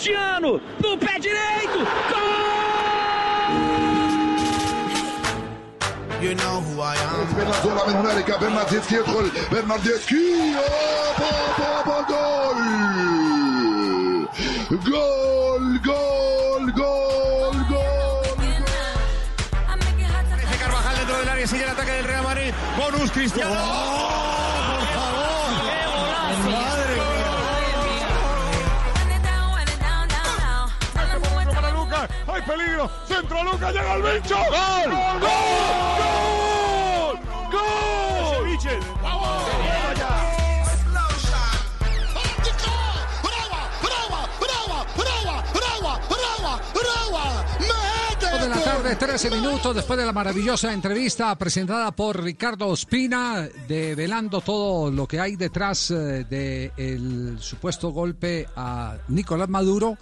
Cristiano, no pé direito, You know who I am. Spinazzola من هنالك برناردسكي يدخل برناردسكي أوبا، أوبا، جول جول جول جول جول Parece Carvajal dentro del área, sigue el ataque del Real Madrid. Bonus Cristiano. Hay peligro. Centro Lucas. Llega el bicho. Gol. Gol. Gol. Gol. Michel. de la tarde, 13 minutos después de la maravillosa entrevista presentada por Ricardo Ospina, develando todo lo que hay detrás del supuesto golpe a Nicolás Maduro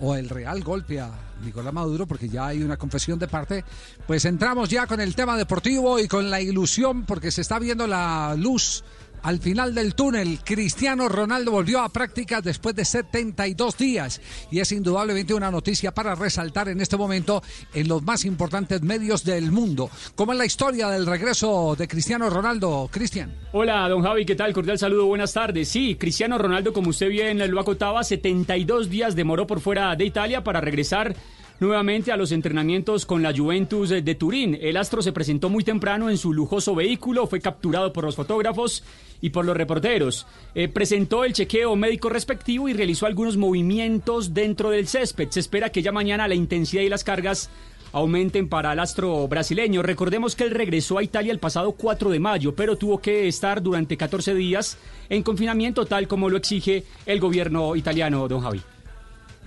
o el real golpe a Nicolás Maduro, porque ya hay una confesión de parte, pues entramos ya con el tema deportivo y con la ilusión, porque se está viendo la luz al final del túnel, Cristiano Ronaldo volvió a prácticas después de 72 días y es indudablemente una noticia para resaltar en este momento en los más importantes medios del mundo. ¿Cómo es la historia del regreso de Cristiano Ronaldo, Cristian? Hola, don Javi, ¿qué tal? Cordial saludo, buenas tardes. Sí, Cristiano Ronaldo, como usted bien lo acotaba, 72 días demoró por fuera de Italia para regresar nuevamente a los entrenamientos con la Juventus de Turín. El astro se presentó muy temprano en su lujoso vehículo, fue capturado por los fotógrafos y por los reporteros. Eh, presentó el chequeo médico respectivo y realizó algunos movimientos dentro del césped. Se espera que ya mañana la intensidad y las cargas aumenten para el astro brasileño. Recordemos que él regresó a Italia el pasado 4 de mayo, pero tuvo que estar durante 14 días en confinamiento tal como lo exige el gobierno italiano, don Javi.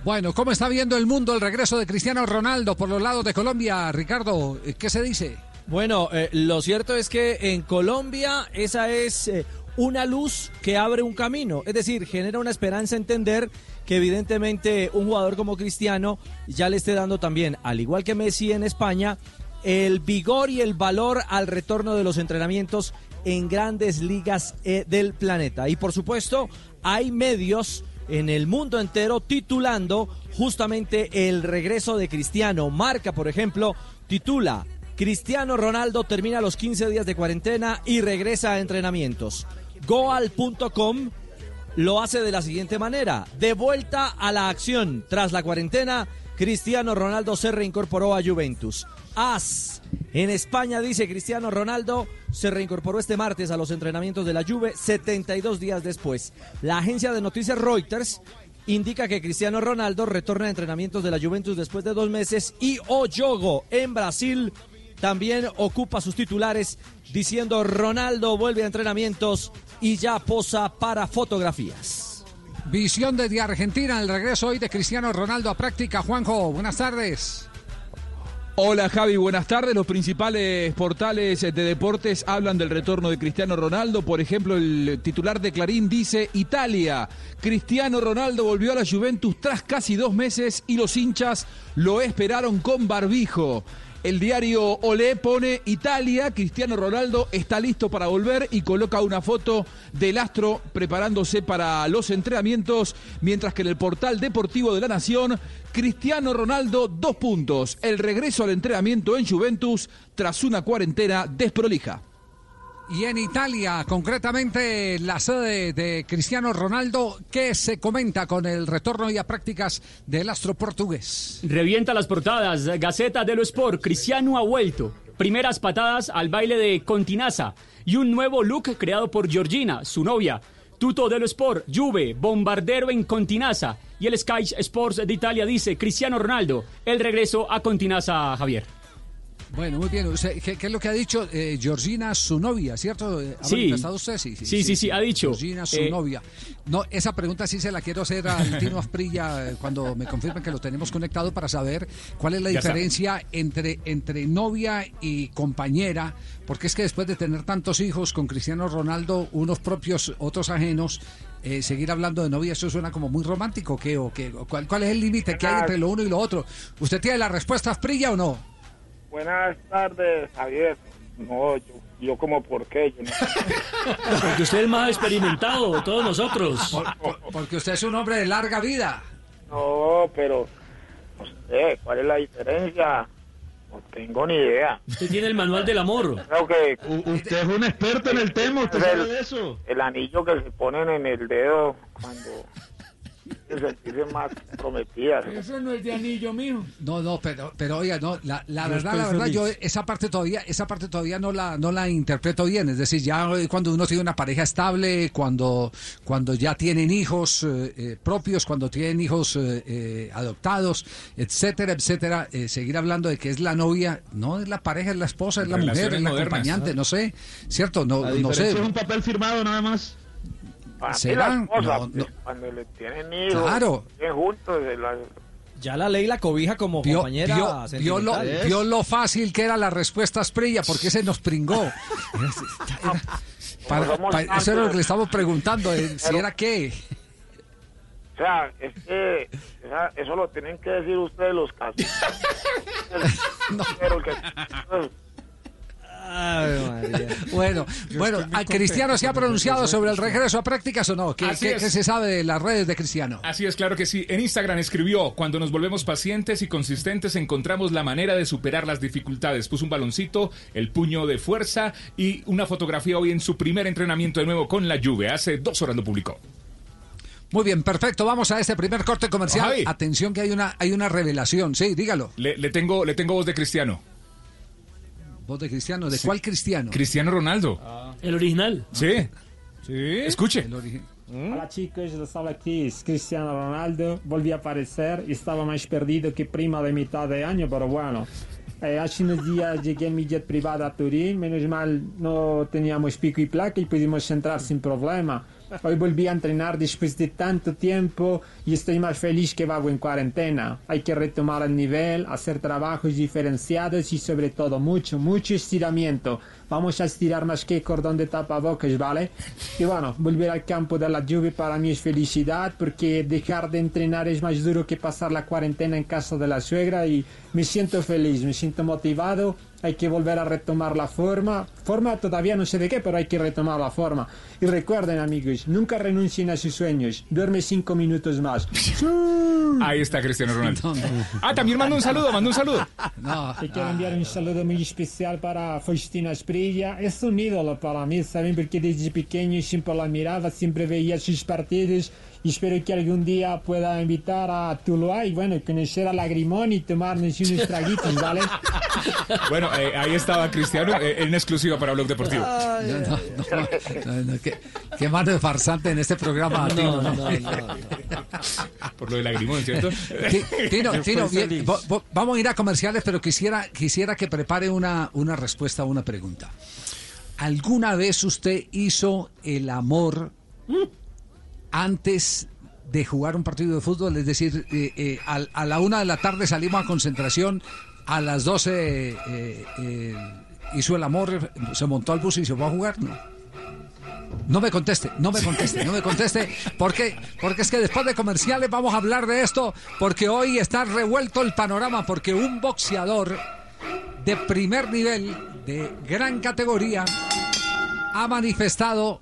Bueno, ¿cómo está viendo el mundo el regreso de Cristiano Ronaldo por los lados de Colombia? Ricardo, ¿qué se dice? Bueno, eh, lo cierto es que en Colombia esa es eh, una luz que abre un camino, es decir, genera una esperanza entender que evidentemente un jugador como Cristiano ya le esté dando también, al igual que Messi en España, el vigor y el valor al retorno de los entrenamientos en grandes ligas eh, del planeta. Y por supuesto, hay medios en el mundo entero titulando justamente el regreso de Cristiano. Marca, por ejemplo, titula Cristiano Ronaldo termina los 15 días de cuarentena y regresa a entrenamientos. Goal.com lo hace de la siguiente manera. De vuelta a la acción. Tras la cuarentena, Cristiano Ronaldo se reincorporó a Juventus. AS. En España dice Cristiano Ronaldo se reincorporó este martes a los entrenamientos de la Juve 72 días después. La agencia de noticias Reuters indica que Cristiano Ronaldo retorna a entrenamientos de la Juventus después de dos meses y Oyogo en Brasil también ocupa sus titulares diciendo Ronaldo vuelve a entrenamientos y ya posa para fotografías. Visión desde Argentina, el regreso hoy de Cristiano Ronaldo a práctica. Juanjo, buenas tardes. Hola Javi, buenas tardes. Los principales portales de deportes hablan del retorno de Cristiano Ronaldo. Por ejemplo, el titular de Clarín dice Italia. Cristiano Ronaldo volvió a la Juventus tras casi dos meses y los hinchas lo esperaron con barbijo. El diario Olé pone Italia, Cristiano Ronaldo está listo para volver y coloca una foto del astro preparándose para los entrenamientos, mientras que en el portal deportivo de la Nación, Cristiano Ronaldo, dos puntos, el regreso al entrenamiento en Juventus tras una cuarentena desprolija. Y en Italia, concretamente la sede de Cristiano Ronaldo, ¿qué se comenta con el retorno y a prácticas del astro portugués? Revienta las portadas. Gaceta dello Sport. Cristiano ha vuelto. Primeras patadas al baile de Continasa. Y un nuevo look creado por Georgina, su novia. Tuto dello Sport. Juve. Bombardero en Continasa. Y el Sky Sports de Italia dice Cristiano Ronaldo. El regreso a Continasa, Javier. Bueno, muy bien. ¿qué, qué es lo que ha dicho eh, Georgina, su novia, cierto? Eh, ¿Ha Sí. manifestado usted? Sí, Sí, sí, sí, ha dicho. Georgina, su Eh, novia. No, esa pregunta sí se la quiero hacer al Tino Asprilla eh, cuando me confirmen que lo tenemos conectado para saber cuál es la Ya diferencia entre, entre novia y compañera. Porque es que después de tener tantos hijos con Cristiano Ronaldo, unos propios, otros ajenos, eh, seguir hablando de novia, eso suena como muy romántico. ¿qué, o qué? ¿Cuál, ¿Cuál es el límite que hay entre lo uno y lo otro? ¿Usted tiene la respuesta Asprilla o no? Buenas tardes, Javier. No, yo, yo como por qué. Yo no- Porque usted es más experimentado de todos nosotros. Porque usted es un hombre de larga vida. No, pero no sé, ¿cuál es la diferencia? No tengo ni idea. Usted tiene el manual del amor. Creo que Usted es un experto en el tema, usted es sabe de eso. el anillo que se ponen en el dedo cuando se sentirse más prometidas. Eso no es de anillo, mijo. No, no, pero, pero oiga, no, la, la verdad, la verdad, feliz. yo esa parte todavía, esa parte todavía no la, no la interpreto bien. Es decir, ya cuando uno tiene una pareja estable, cuando, cuando ya tienen hijos eh, eh, propios, cuando tienen hijos eh, eh, adoptados, etcétera, etcétera, eh, seguir hablando de que es la novia, no es la pareja, es la esposa, es la mujer, es la modernas, acompañante, ¿no? no sé, cierto, no, La no sé. es un papel firmado nada más. Para mí ¿Será? la esposa, No, pues, no. cuando le tienen hijos, Claro. juntos, la- Ya la ley la cobija como Vio, compañera vio- vio lo, vio lo fácil que era la respuesta Asprilla, porque se nos pringó. Para- para- eso era lo que le estamos preguntando, eh, si era qué. O sea, es que esa- eso lo tienen que decir ustedes los casos. Pero que- Bueno, bueno, ¿a Cristiano se ha pronunciado sobre el regreso a prácticas o no? ¿Qué, se sabe de las redes de Cristiano? Así es, claro que sí. En Instagram escribió, cuando nos volvemos pacientes y consistentes encontramos la manera de superar las dificultades. Puso un baloncito, el puño de fuerza y una fotografía hoy en su primer entrenamiento de nuevo con la Juve. Hace dos horas lo publicó. Muy bien, perfecto. Vamos a este primer corte comercial. Atención que hay una, hay una revelación. Sí, dígalo. Le, le tengo, le tengo voz de Cristiano. Voz de Cristiano. ¿De Sí. cuál Cristiano? Cristiano Ronaldo. El original. Sí. Sí. Escuche. Hola chicos, lo habla aquí, es Cristiano Ronaldo, volví a aparecer, estaba más perdido que prima de mitad de año, pero bueno. Eh, hace unos días llegué en mi jet privado a Turín, menos mal no teníamos pico y placa y pudimos entrar sin problema. Hoy volví a entrenar después de tanto tiempo y estoy más feliz que vago en cuarentena. Hay que retomar el nivel, hacer trabajos diferenciados y sobre todo mucho, mucho estiramiento. Vamos a estirar más que cordón de tapabocas, ¿vale? Y bueno, volver al campo de la lluvia para mí es felicidad porque dejar de entrenar es más duro que pasar la cuarentena en casa de la suegra y me siento feliz, me siento motivado. Hay que volver a retomar la forma. Forma todavía no sé de qué, pero hay que retomar la forma. Y recuerden, amigos, nunca renuncien a sus sueños. Duerme cinco minutos más. Ahí está Cristiano Ronaldo. Ah, también manda un saludo, manda un saludo. Te quiero enviar un saludo muy especial para Faustina Esprilla. Es un ídolo para mí, ¿saben? Porque desde pequeño siempre la miraba, siempre veía sus partidos. Y espero que algún día pueda invitar a Tuluá y bueno, conocer a Lagrimón y tomarnos unos traguitos, ¿vale? Bueno, eh, ahí estaba Cristiano eh, en exclusiva para Blog Deportivo. No, no, no, no, no, qué, qué mano de farsante en este programa, No, Tino, ¿no? no, no, Por lo de lagrimón, ¿cierto? Ti- Tino, Tino, bien, vamos a ir a comerciales, pero quisiera, quisiera que prepare una, una respuesta a una pregunta. ¿Alguna vez usted hizo el amor antes de jugar un partido de fútbol? Es decir, eh, eh, a, la una de la tarde salimos a concentración, a las 12 eh, eh, hizo el amor, se montó al bus y se fue a jugar, ¿no? No me conteste, no me conteste, no me conteste, porque, porque es que después de comerciales vamos a hablar de esto, porque hoy está revuelto el panorama, porque un boxeador de primer nivel, de gran categoría, ha manifestado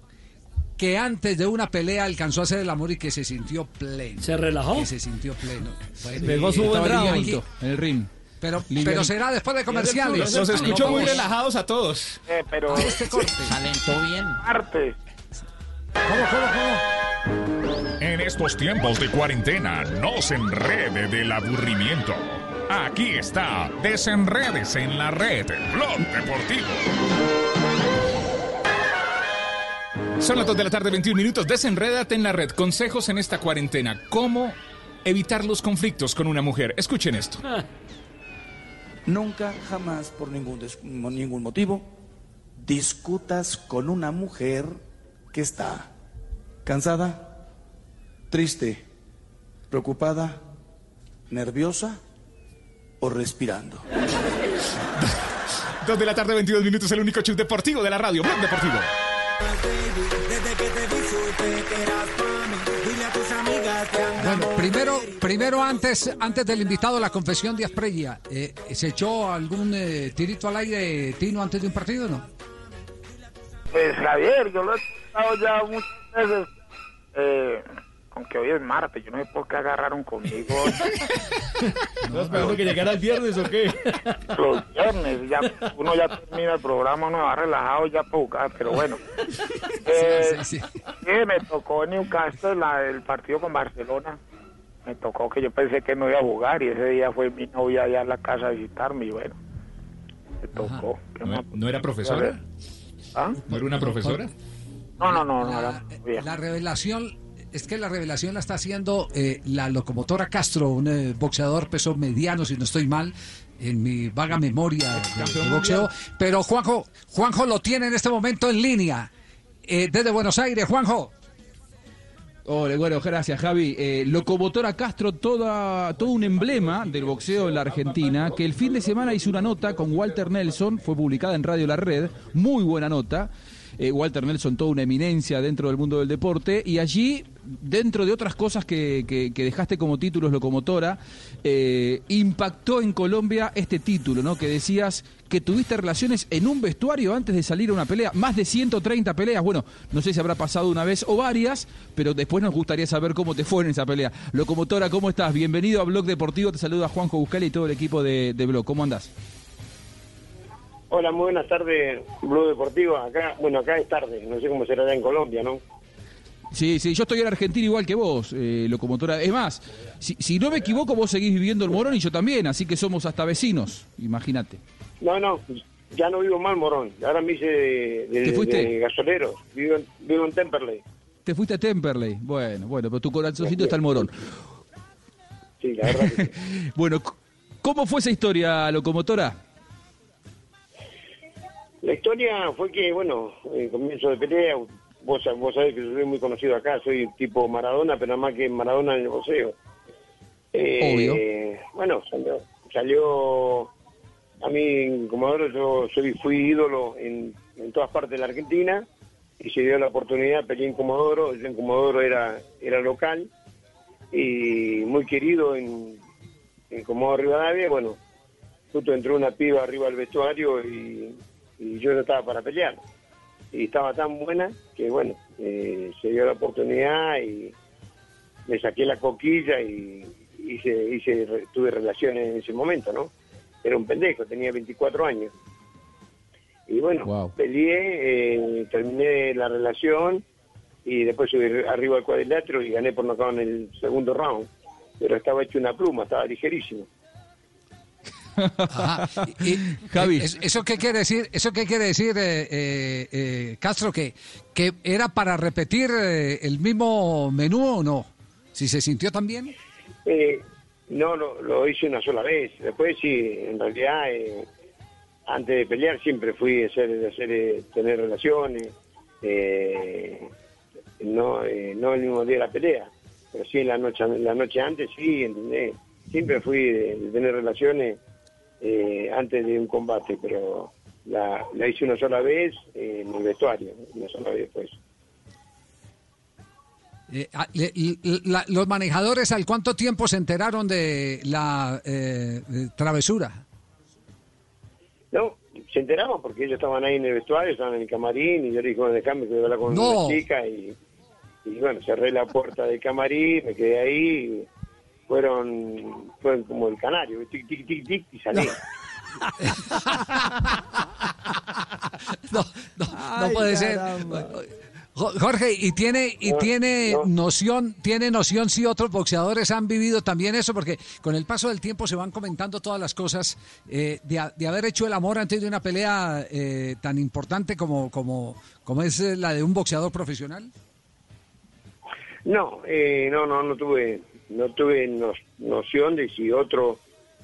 que antes de una pelea alcanzó a hacer el amor y que se sintió pleno. ¿Se relajó? Que se sintió pleno. Bueno, Pegó su buen En el ring. Pero, pero será después de comerciales. Los escuchó muy relajados a todos. Eh, pero A este corte. calentó bien. Martes. En estos tiempos de cuarentena, no se enrede del aburrimiento. Aquí está, desenredes en la red, Blog Deportivo. Son las 2 de la tarde, 21 minutos. Desenrédate en la red. Consejos en esta cuarentena. ¿Cómo evitar los conflictos con una mujer? Escuchen esto. Nunca, jamás, por ningún, ningún motivo, discutas con una mujer que está cansada, triste, preocupada, nerviosa o respirando. 2 de la tarde, 22 minutos. El único show deportivo de la radio. Blog Deportivo. Bueno, primero, primero antes, antes del invitado, la confesión de Asprella. Eh, ¿Se echó algún eh, tirito al aire, Tino, antes de un partido o no? Pues Javier, yo lo he escuchado ya muchas veces. Eh, aunque hoy es martes, yo no sé por qué agarraron conmigo ¿Estás esperando que llegara el viernes o qué? los viernes. Ya, uno ya termina el programa, uno va relajado ya para jugar, pero bueno. Eh, sí, me tocó en Newcastle la, el partido con Barcelona. Me tocó que yo pensé que no iba a jugar y ese día fue mi novia allá a la casa a visitarme y bueno, me tocó. ¿Qué ¿No, más? no era profesora? ¿Ah? ¿No era una profesora? No, no, no, no La, era novia. la revelación es que la revelación la está haciendo eh, la locomotora Castro, un eh, boxeador peso mediano, si no estoy mal, en mi vaga memoria de, de boxeo. Pero Juanjo, Juanjo lo tiene en este momento en línea. eh, desde Buenos Aires, Juanjo. Hola, bueno, gracias Javi. Eh, Locomotora Castro, toda, todo un emblema del boxeo en la Argentina, que el fin de semana hizo una nota con Walter Nelson, fue publicada en Radio La Red, muy buena nota. Eh, Walter Nelson, toda una eminencia dentro del mundo del deporte, y allí, dentro de otras cosas que, que- que dejaste como títulos Locomotora, eh, impactó en Colombia este título, ¿no? Que decías que tuviste relaciones en un vestuario antes de salir a una pelea, más de 130 peleas, bueno, no sé si habrá pasado una vez o varias, pero después nos gustaría saber cómo te fue en esa pelea. Locomotora, ¿cómo estás? Bienvenido a Blog Deportivo, te saluda Juanjo Buscali y todo el equipo de, de Blog, ¿cómo andás? Hola, muy buenas tardes, Blue Deportivo. Acá, bueno, acá es tarde, no sé cómo será allá en Colombia, ¿no? Sí, sí, yo estoy en Argentina igual que vos, eh, Locomotora. Es más, si, si no me equivoco, vos seguís viviendo en Morón y yo también, así que somos hasta vecinos, imagínate. No, no, ya no vivo mal, Morón. Ahora me hice de, de- ¿Te fuiste? de gasolero. Vivo en, vivo en Temperley. Te fuiste a Temperley. Bueno, bueno, pero tu corazoncito está en Morón. Sí, la verdad que sí. Bueno, ¿cómo fue esa historia, Locomotora? La historia fue que, bueno, en comienzo de pelea, vos, vos sabés que yo soy muy conocido acá, soy tipo Maradona, pero nada más que Maradona en el boxeo. Eh, Obvio. Bueno, salió, salió a mí en Comodoro, yo soy, fui ídolo en, en todas partes de la Argentina y se dio la oportunidad, peleé en Comodoro, yo en Comodoro era, era local y muy querido en, en Comodoro Rivadavia, bueno, justo entró una piba arriba del vestuario y, y yo no estaba para pelear. Y estaba tan buena que, bueno, eh, se dio la oportunidad y me saqué la coquilla y hice, hice, tuve relaciones en ese momento, ¿no? Era un pendejo, tenía 24 años. Y bueno, peleé, eh, terminé la relación y después subí arriba al cuadrilátero y gané por nocaut en el segundo round. Pero estaba hecho una pluma, estaba ligerísimo. Ajá. Y- y- Javi. ¿es- ¿Eso qué quiere decir? ¿Eso qué quiere decir, eh, eh, eh, Castro? Que, ¿Que era para repetir eh, el mismo menú o no? Si se sintió tan bien. Eh, no, lo, lo hice una sola vez. Después sí, en realidad, eh, antes de pelear siempre fui a hacer, de hacer eh, tener relaciones. eh, no, eh, no el mismo día de la pelea, pero sí en la noche, la noche antes, sí, ¿entendés? Siempre fui de, de tener relaciones eh, antes de un combate, pero la, la hice una sola vez eh, en el vestuario, una sola vez pues. Eh, ah, le- la- los manejadores, ¿al cuánto tiempo se enteraron de la eh, eh, travesura? No, se enteraban porque ellos estaban ahí en el vestuario, estaban en el camarín y yo le dije, bueno, déjame que voy a hablar con No. una chica y, y bueno, cerré la puerta del camarín, me quedé ahí fueron, fueron como el canario, tic, tic, tic, tic, y salí. no, no, no puede ser. Jo- Jorge, y tiene y No, tiene no. noción, tiene noción si otros boxeadores han vivido también eso, porque con el paso del tiempo se van comentando todas las cosas eh, de, de haber hecho el amor antes de una pelea eh, tan importante como como como es la de un boxeador profesional. No, eh, no, no, no tuve, no tuve no- noción de si otro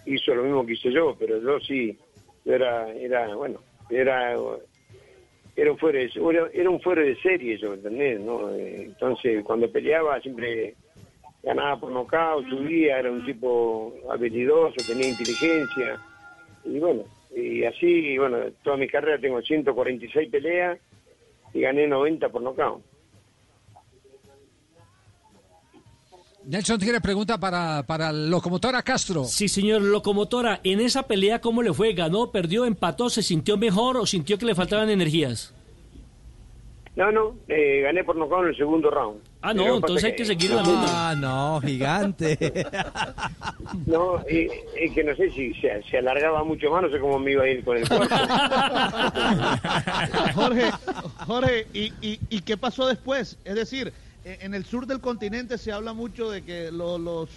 hizo lo mismo que hice yo, pero yo sí, era, era, bueno, era, era un fuera de, era, un fuera de serie, yo, ¿entendés? ¿no? Entonces, cuando peleaba siempre ganaba por nocaut, subía, era un tipo habilidoso, tenía inteligencia, y bueno, y así, bueno, toda mi carrera tengo 146 peleas y gané 90 por nocaut. Nelson tiene pregunta para para locomotora Castro. Sí, señor Locomotora, en esa pelea, ¿cómo le fue? ¿Ganó, perdió, empató? ¿Se sintió mejor o sintió que le faltaban energías? No, no, eh, gané por nocaut en el segundo round. Ah, no, entonces hay que seguir la misma. Ah, no, gigante. No, eh, es que no sé si se, se alargaba mucho más, no sé cómo me iba a ir con el cuerpo. Jorge, Jorge, ¿y, y, y qué pasó después? Es decir, en el sur del continente se habla mucho de que lo- los,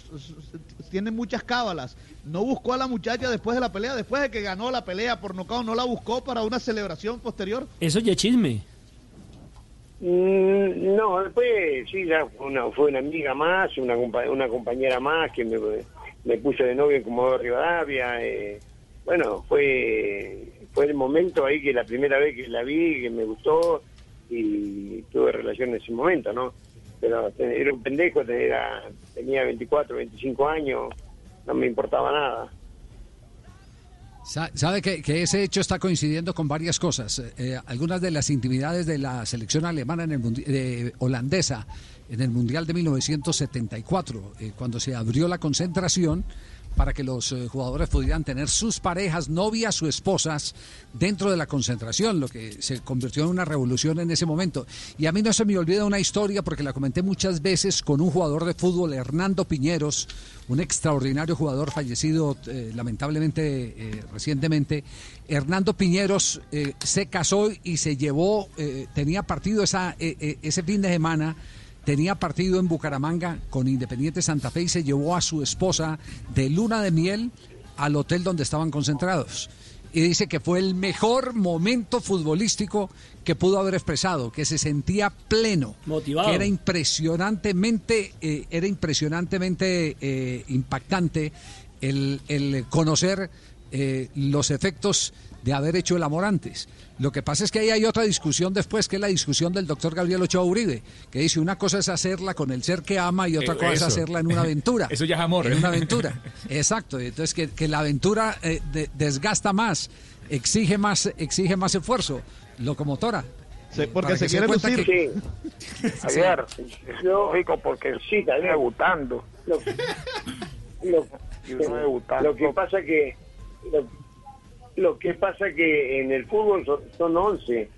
tienen muchas cábalas. ¿No buscó a la muchacha después de la pelea? Después de que ganó la pelea por nocaut, ¿no la buscó para una celebración posterior? Eso ya es chisme. Mm, no, después sí, ya fue una, fue una amiga más, una, compa- una compañera más que me, me puso de novio en Comodoro Rivadavia. eh, bueno, fue, fue el momento ahí que la primera vez que la vi, que me gustó y tuve relación en ese momento, ¿no? Pero era un pendejo, tenía, tenía 24, 25 años, no me importaba nada. Sa- Sabe que, que ese hecho está coincidiendo con varias cosas. Eh, eh, algunas de las intimidades de la selección alemana en el eh, holandesa en el mundial de 1974, eh, cuando se abrió la concentración para que los eh, jugadores pudieran tener sus parejas, novias o esposas dentro de la concentración, lo que se convirtió en una revolución en ese momento. Y a mí no se me olvida una historia porque la comenté muchas veces con un jugador de fútbol, Hernando Piñeros, un extraordinario jugador fallecido eh, lamentablemente eh, recientemente. Hernando Piñeros se casó y se llevó, tenía partido esa, ese fin de semana tenía partido en Bucaramanga con Independiente Santa Fe y se llevó a su esposa de luna de miel al hotel donde estaban concentrados. Y dice que fue el mejor momento futbolístico que pudo haber expresado, que se sentía pleno, Motivado. que era impresionantemente, eh, era impresionantemente eh, impactante el, el conocer eh, los efectos de haber hecho el amor antes. Lo que pasa es que ahí hay otra discusión después, que es la discusión del doctor Gabriel Ochoa Uribe, que dice una cosa es hacerla con el ser que ama y otra Eh, cosa es hacerla en una aventura. Eso ya es amor. En una aventura. Exacto. Entonces que, que la aventura eh, de- desgasta más, exige más, exige más esfuerzo. Locomotora. Se- porque se quiere lucir. que- Sí, Javier, es lógico porque sí, está debutando. Lo, lo- Y uno debutando. lo que pasa que lo, que pasa que en el fútbol son, son 11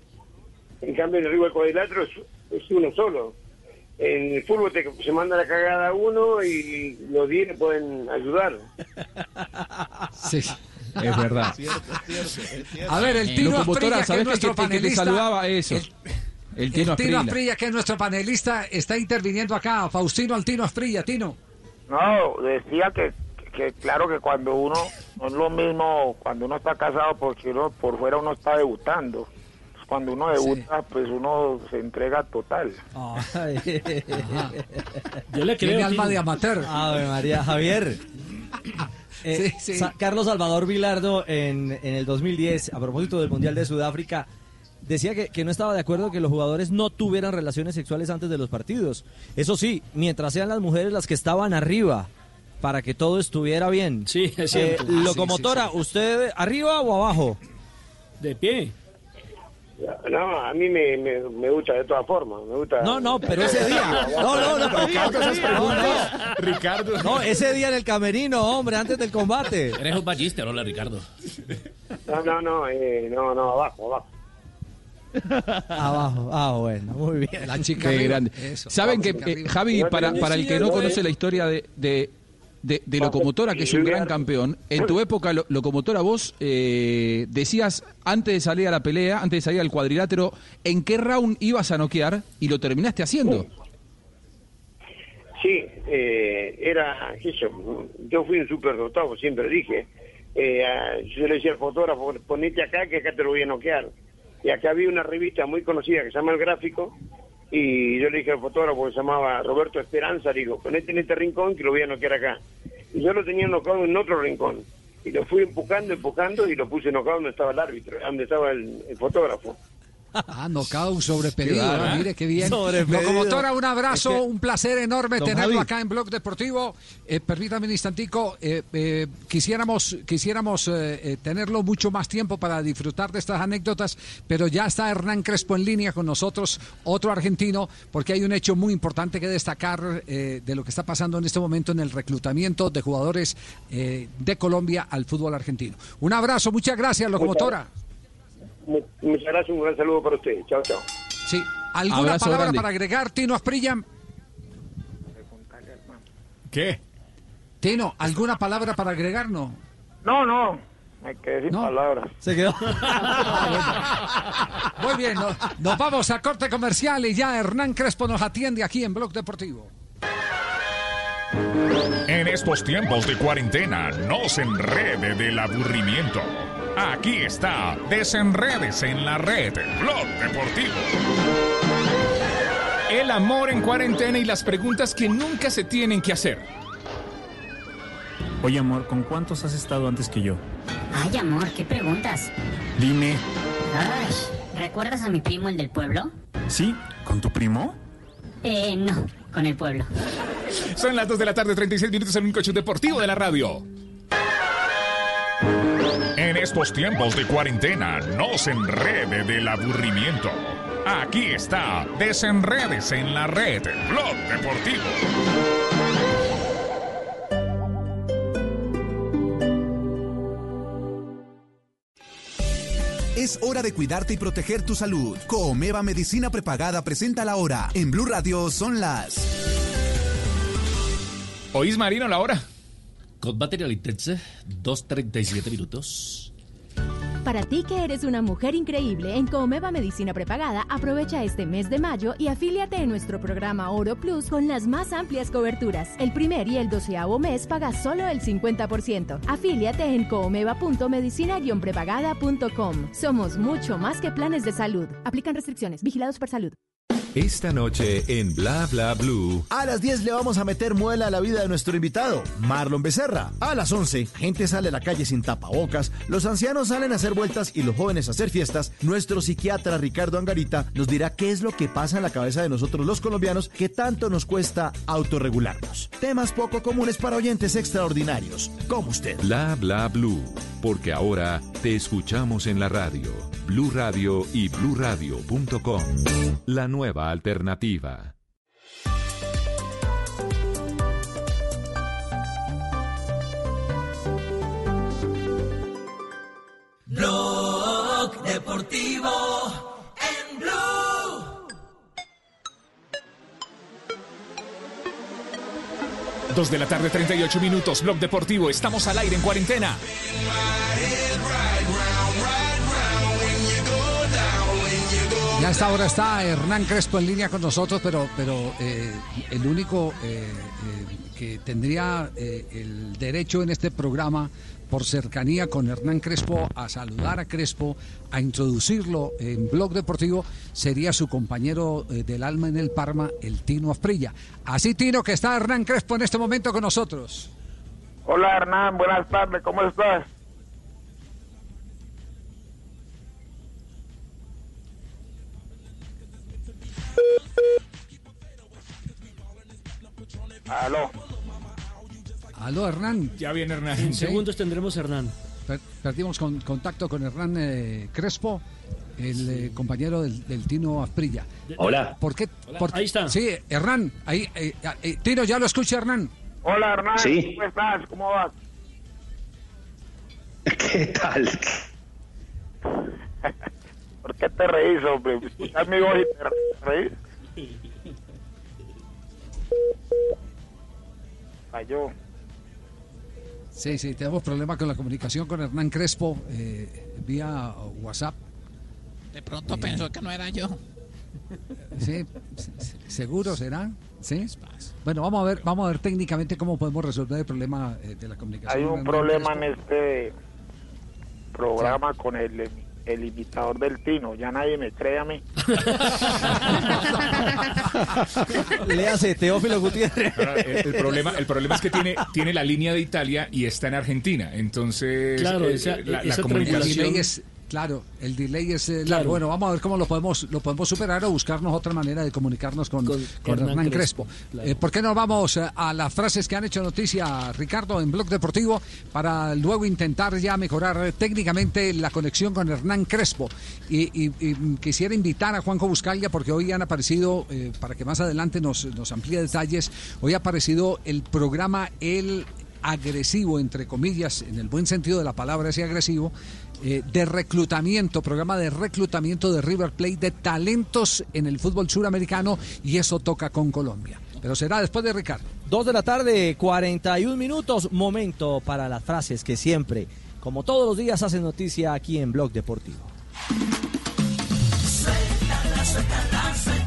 en cambio en el Río Cuadrilátero es, es uno solo en el fútbol te, se manda la cagada a uno y los 10 le pueden ayudar Sí. Es verdad. A ver, el Tino Locomotora, Asprilla, que ¿sabés es nuestro que- que te panelista. saludaba eso? El El Tino Tino Asprilla. Asprilla, que es nuestro panelista, está interviniendo acá. Faustino al Tino Asprilla, Tino. No, decía que, que claro que cuando uno, no es lo mismo cuando uno está casado porque uno por fuera uno está debutando. Pues Cuando uno debuta, pues uno se entrega total. Yo le Tiene creo. alma Tino. de amateur. Ave María, Javier. Eh, Sí, sí. Sa- Carlos Salvador Vilardo en, en el 2010, a propósito del Mundial de Sudáfrica, decía que, que no estaba de acuerdo que los jugadores no tuvieran relaciones sexuales antes de los partidos. Eso sí, mientras sean las mujeres las que estaban arriba, para que todo estuviera bien. Sí, es Eh, cierto. locomotora, ¿usted arriba o abajo? De pie. no a mí me, me, me gusta de todas formas me gusta No, no, pero ese día. No, no, no, pero Ricardo, esas no, preguntas. Ricardo. no, ese día en el camerino, hombre, antes del combate. Eres un ballista, hola Ricardo. no no no eh, no no abajo abajo Abajo, ah, bueno, muy bien. La chica Qué grande. Eso. Saben que, eh. Javi, para, para el que no conoce la historia de, de- de, de Locomotora, que es un gran campeón. En tu época, Lo- Locomotora, vos eh, decías, antes de salir a la pelea, antes de salir al cuadrilátero, ¿en qué round ibas a noquear? Y lo terminaste haciendo. Sí, eh, era eso. Yo fui un superdotado, siempre dije. Eh, a- yo le decía al fotógrafo, ponete acá que acá te lo voy a noquear. Y acá había una revista muy conocida que se llama El Gráfico. Y yo le dije al fotógrafo que se llamaba Roberto Esperanza, le digo, ponete en este rincón que lo voy a noquear acá. Y yo lo tenía nocado en otro rincón. Y lo fui empujando, empujando y lo puse nocado donde estaba el árbitro, donde estaba el, el fotógrafo. Ah, knockout sobre pedido. Qué bárbaro. ah, Mire qué bien. Locomotora, un abrazo, Es que- un placer enorme Don tenerlo Javi. acá en Blog Deportivo. Eh, permítame un instantico. eh, eh, quisiéramos quisiéramos eh, eh, tenerlo mucho más tiempo para disfrutar de estas anécdotas, pero ya está Hernán Crespo en línea con nosotros, otro argentino, porque hay un hecho muy importante que destacar eh, de lo que está pasando en este momento en el reclutamiento de jugadores eh, de Colombia al fútbol argentino. Un abrazo, muchas gracias, Locomotora. Mu- Muchas gracias, un gran saludo para ustedes. Chao, chao. Sí. ¿Alguna Abrazo palabra grande. para agregar, Tino Asprilla? ¿Qué? Tino, ¿alguna palabra para agregar? No. No, no. Hay que decir palabras. Se quedó. Muy bien, no- nos vamos a corte comercial y ya Hernán Crespo nos atiende aquí en Blog Deportivo. En estos tiempos de cuarentena, no se enrede del aburrimiento. Aquí está, desenredes en la red, Blog Deportivo. El amor en cuarentena y las preguntas que nunca se tienen que hacer. Oye, amor, ¿con cuántos has estado antes que yo? Ay, amor, ¿qué preguntas? Dime, Ay, ¿recuerdas a mi primo, el del pueblo? ¿sí? ¿Con tu primo? Eh, no, con el pueblo. Son las 2 de la tarde, 36 minutos en un coche deportivo de la radio. En estos tiempos de cuarentena, no se enrede del aburrimiento. Aquí está, desenredes en la red, Blog Deportivo. Es hora de cuidarte y proteger tu salud. Comeva Medicina Prepagada presenta la hora. En Blue Radio son las. ¿Oís, Marino, la hora? Con Material Intense, 2.37 minutos. Para ti que eres una mujer increíble, en Comeva Medicina Prepagada, aprovecha este mes de mayo y afíliate en nuestro programa Oro Plus con las más amplias coberturas. El primer y el doceavo mes pagas solo el 50%. Afíliate en coomeva.medicina-prepagada.com. Somos mucho más que planes de salud. Aplican restricciones. Vigilados por salud. Esta noche en Bla Bla Blue. A las 10 le vamos a meter muela a la vida de nuestro invitado, Marlon Becerra. A las 11, gente sale a la calle sin tapabocas, los ancianos salen a hacer vueltas y los jóvenes a hacer fiestas. Nuestro psiquiatra Ricardo Angarita nos dirá qué es lo que pasa en la cabeza de nosotros los colombianos que tanto nos cuesta autorregularnos. Temas poco comunes para oyentes extraordinarios, como usted. Bla Bla Blue. Porque ahora te escuchamos en la radio. Blue Radio y bluradio.com. La nueva alternativa. Blog Deportivo en Blue. Dos de la tarde, 38 minutos, Blog Deportivo. Estamos al aire en cuarentena. A esta hora está Hernán Crespo en línea con nosotros, pero, pero eh, el único eh, eh, que tendría el derecho en este programa, por cercanía con Hernán Crespo, a saludar a Crespo, a introducirlo en Blog Deportivo, sería su compañero del alma en el Parma, el Tino Asprilla. Así, Tino, que está Hernán Crespo en este momento con nosotros. Hola Hernán, buenas tardes, ¿cómo estás? Aló. Aló, Hernán. Ya viene Hernán. En segundos tendremos a Hernán. Per- perdimos con- contacto con Hernán eh, Crespo, el eh, compañero del, del Tino Asprilla. Hola. ¿Por qué? Hola, por- ahí está. Sí, Hernán. Ahí, eh, eh, Tino, ya lo escucha Hernán. Hola Hernán, Sí. ¿cómo estás? ¿Cómo vas? ¿Qué tal? ¿Por qué te reís, hombre? Escuchas mi voz y te reís. Falló. Sí, sí, tenemos problemas con la comunicación con Hernán Crespo eh, vía WhatsApp. De pronto pensó que no era yo. Sí, seguro será. Sí. Bueno, vamos a ver, vamos a ver técnicamente cómo podemos resolver el problema eh, de la comunicación. Hay un Hernán problema en este programa con el, el imitador del Tino. Ya nadie me cree a mí. Le hace Teófilo Gutiérrez. Ah, el, el problema, el problema es que tiene, tiene la línea de Italia y está en Argentina. Entonces, Claro, eh, esa- la, esa comunicación. es, claro, el delay es Claro. Bueno, vamos a ver cómo lo podemos, lo podemos superar o buscarnos otra manera de comunicarnos con, con Hernán Hernán, Crespo. Crespo, claro. Eh, ¿Por qué no vamos a las frases que han hecho noticia, Ricardo, en Blog Deportivo, para luego intentar ya mejorar técnicamente la conexión con Hernán Crespo? Y, y- y quisiera invitar a Juanjo Buscalia, porque hoy han aparecido, eh, para que más adelante nos, nos amplíe detalles, hoy ha aparecido el programa El agresivo, entre comillas, en el buen sentido de la palabra ese agresivo, eh, de reclutamiento, programa de reclutamiento de River Plate de talentos en el fútbol suramericano y eso toca con Colombia. Pero será después de Ricardo. Dos de la tarde, 41 minutos. Momento para las frases que siempre, como todos los días, hacen noticia aquí en Blog Deportivo. Suéltala, suéltala, suéltala.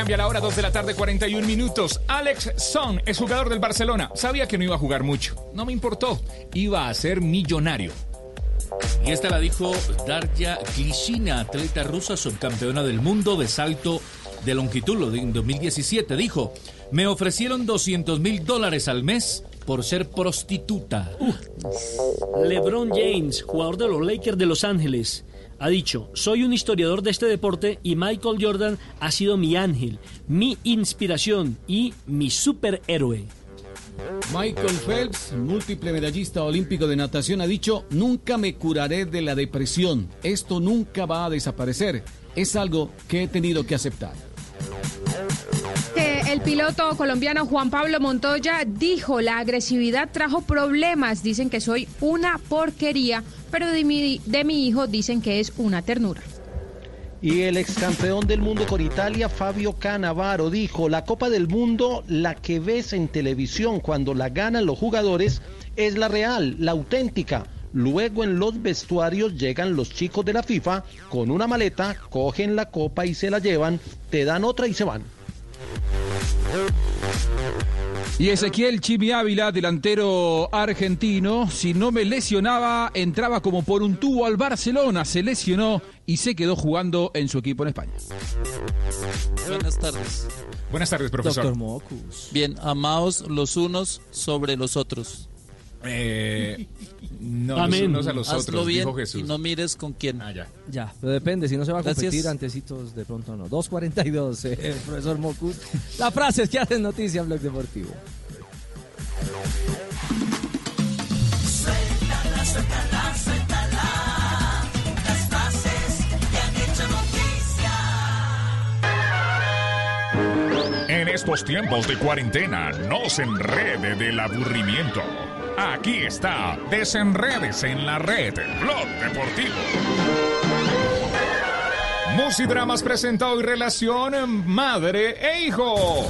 Cambia la hora, 2 de la tarde, 41 minutos. Alex Son es jugador del Barcelona. Sabía que no iba a jugar mucho. No me importó. Iba a ser millonario. Y esta la dijo Darya Klishina, atleta rusa subcampeona del mundo de salto de longitud en 2017. Dijo, me ofrecieron 200 mil dólares al mes por ser prostituta. LeBron James, jugador de los Lakers de Los Ángeles, ha dicho, soy un historiador de este deporte y Michael Jordan ha sido mi ángel, mi inspiración y mi superhéroe. Michael Phelps, múltiple medallista olímpico de natación, ha dicho, nunca me curaré de la depresión. Esto nunca va a desaparecer. Es algo que he tenido que aceptar. Que el piloto colombiano Juan Pablo Montoya dijo, la agresividad trajo problemas, dicen que soy una porquería, pero de mi, hijo dicen que es una ternura. Y el ex campeón del mundo con Italia, Fabio Canavaro, dijo, la Copa del Mundo, la que ves en televisión cuando la ganan los jugadores, es la real, la auténtica. Luego en los vestuarios llegan los chicos de la FIFA con una maleta, cogen la copa y se la llevan, te dan otra y se van. Y Ezequiel Chimi Ávila, delantero argentino, si no me lesionaba, entraba como por un tubo al Barcelona, se lesionó y se quedó jugando en su equipo en España. Buenas tardes. Buenas tardes, profesor. Doctor Mocus. Bien, amaos los unos sobre los otros. Eh, no Amén. los unos a los Hazlo otros, bien dijo Jesús. y no mires con quién. Ah, ya. Ya, pero depende, si no se va a Gracias. competir antecitos, de pronto no. 2.42, eh, profesor Mocus. Las frases que hacen noticia en Blog Deportivo. Suéltala, suéltala. Estos tiempos de cuarentena, no se enrede del aburrimiento. Aquí está, desenredes en la red, Blog Deportivo. Musidramas presenta hoy relación madre e hijo.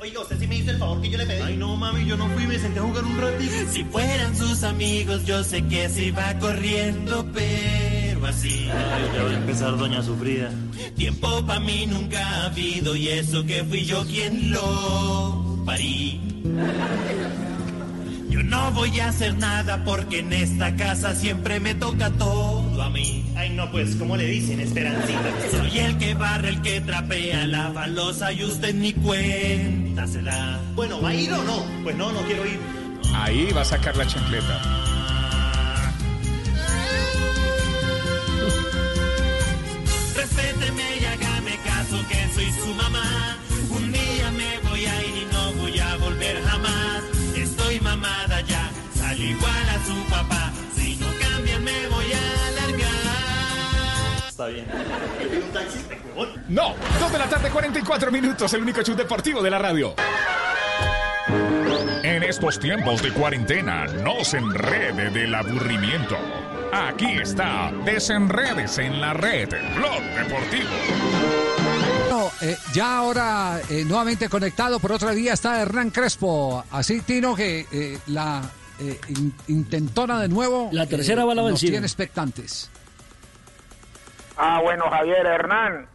Oiga, usted sí me hizo el favor que yo le pedí. Ay, no, mami, yo no fui, me senté a jugar un ratito. Si fueran sus amigos, yo sé que se va corriendo, pero ya voy a empezar, doña sufrida. Tiempo para mí nunca ha habido y eso que fui yo quien lo parí. Yo no voy a hacer nada porque en esta casa siempre me toca todo a mí. Ay, no, pues, ¿cómo le dicen? Esperancita. Soy el que barre, el que trapea la balosa y usted ni cuenta se da. Bueno, ¿va a ir o no? Pues no, no quiero ir. Ahí va a sacar la chancleta. Mamá. Un día me voy a ir y no voy a volver jamás. Estoy mamada ya, salí igual a su papá. Si no cambian me voy a largar. Está bien. Un taxi. No, 2 de la tarde, 44 minutos, el único show deportivo de la radio. En estos tiempos de cuarentena, no se enrede del aburrimiento. Aquí está, desenredes en la red, Blog Deportivo. Eh, ya ahora eh, nuevamente conectado por otra vía está Hernán Crespo. Así, Tino, que eh, la eh, in- intentona de nuevo. La tercera eh, bala nos vencida. tiene expectantes. Ah, bueno, Javier Hernán,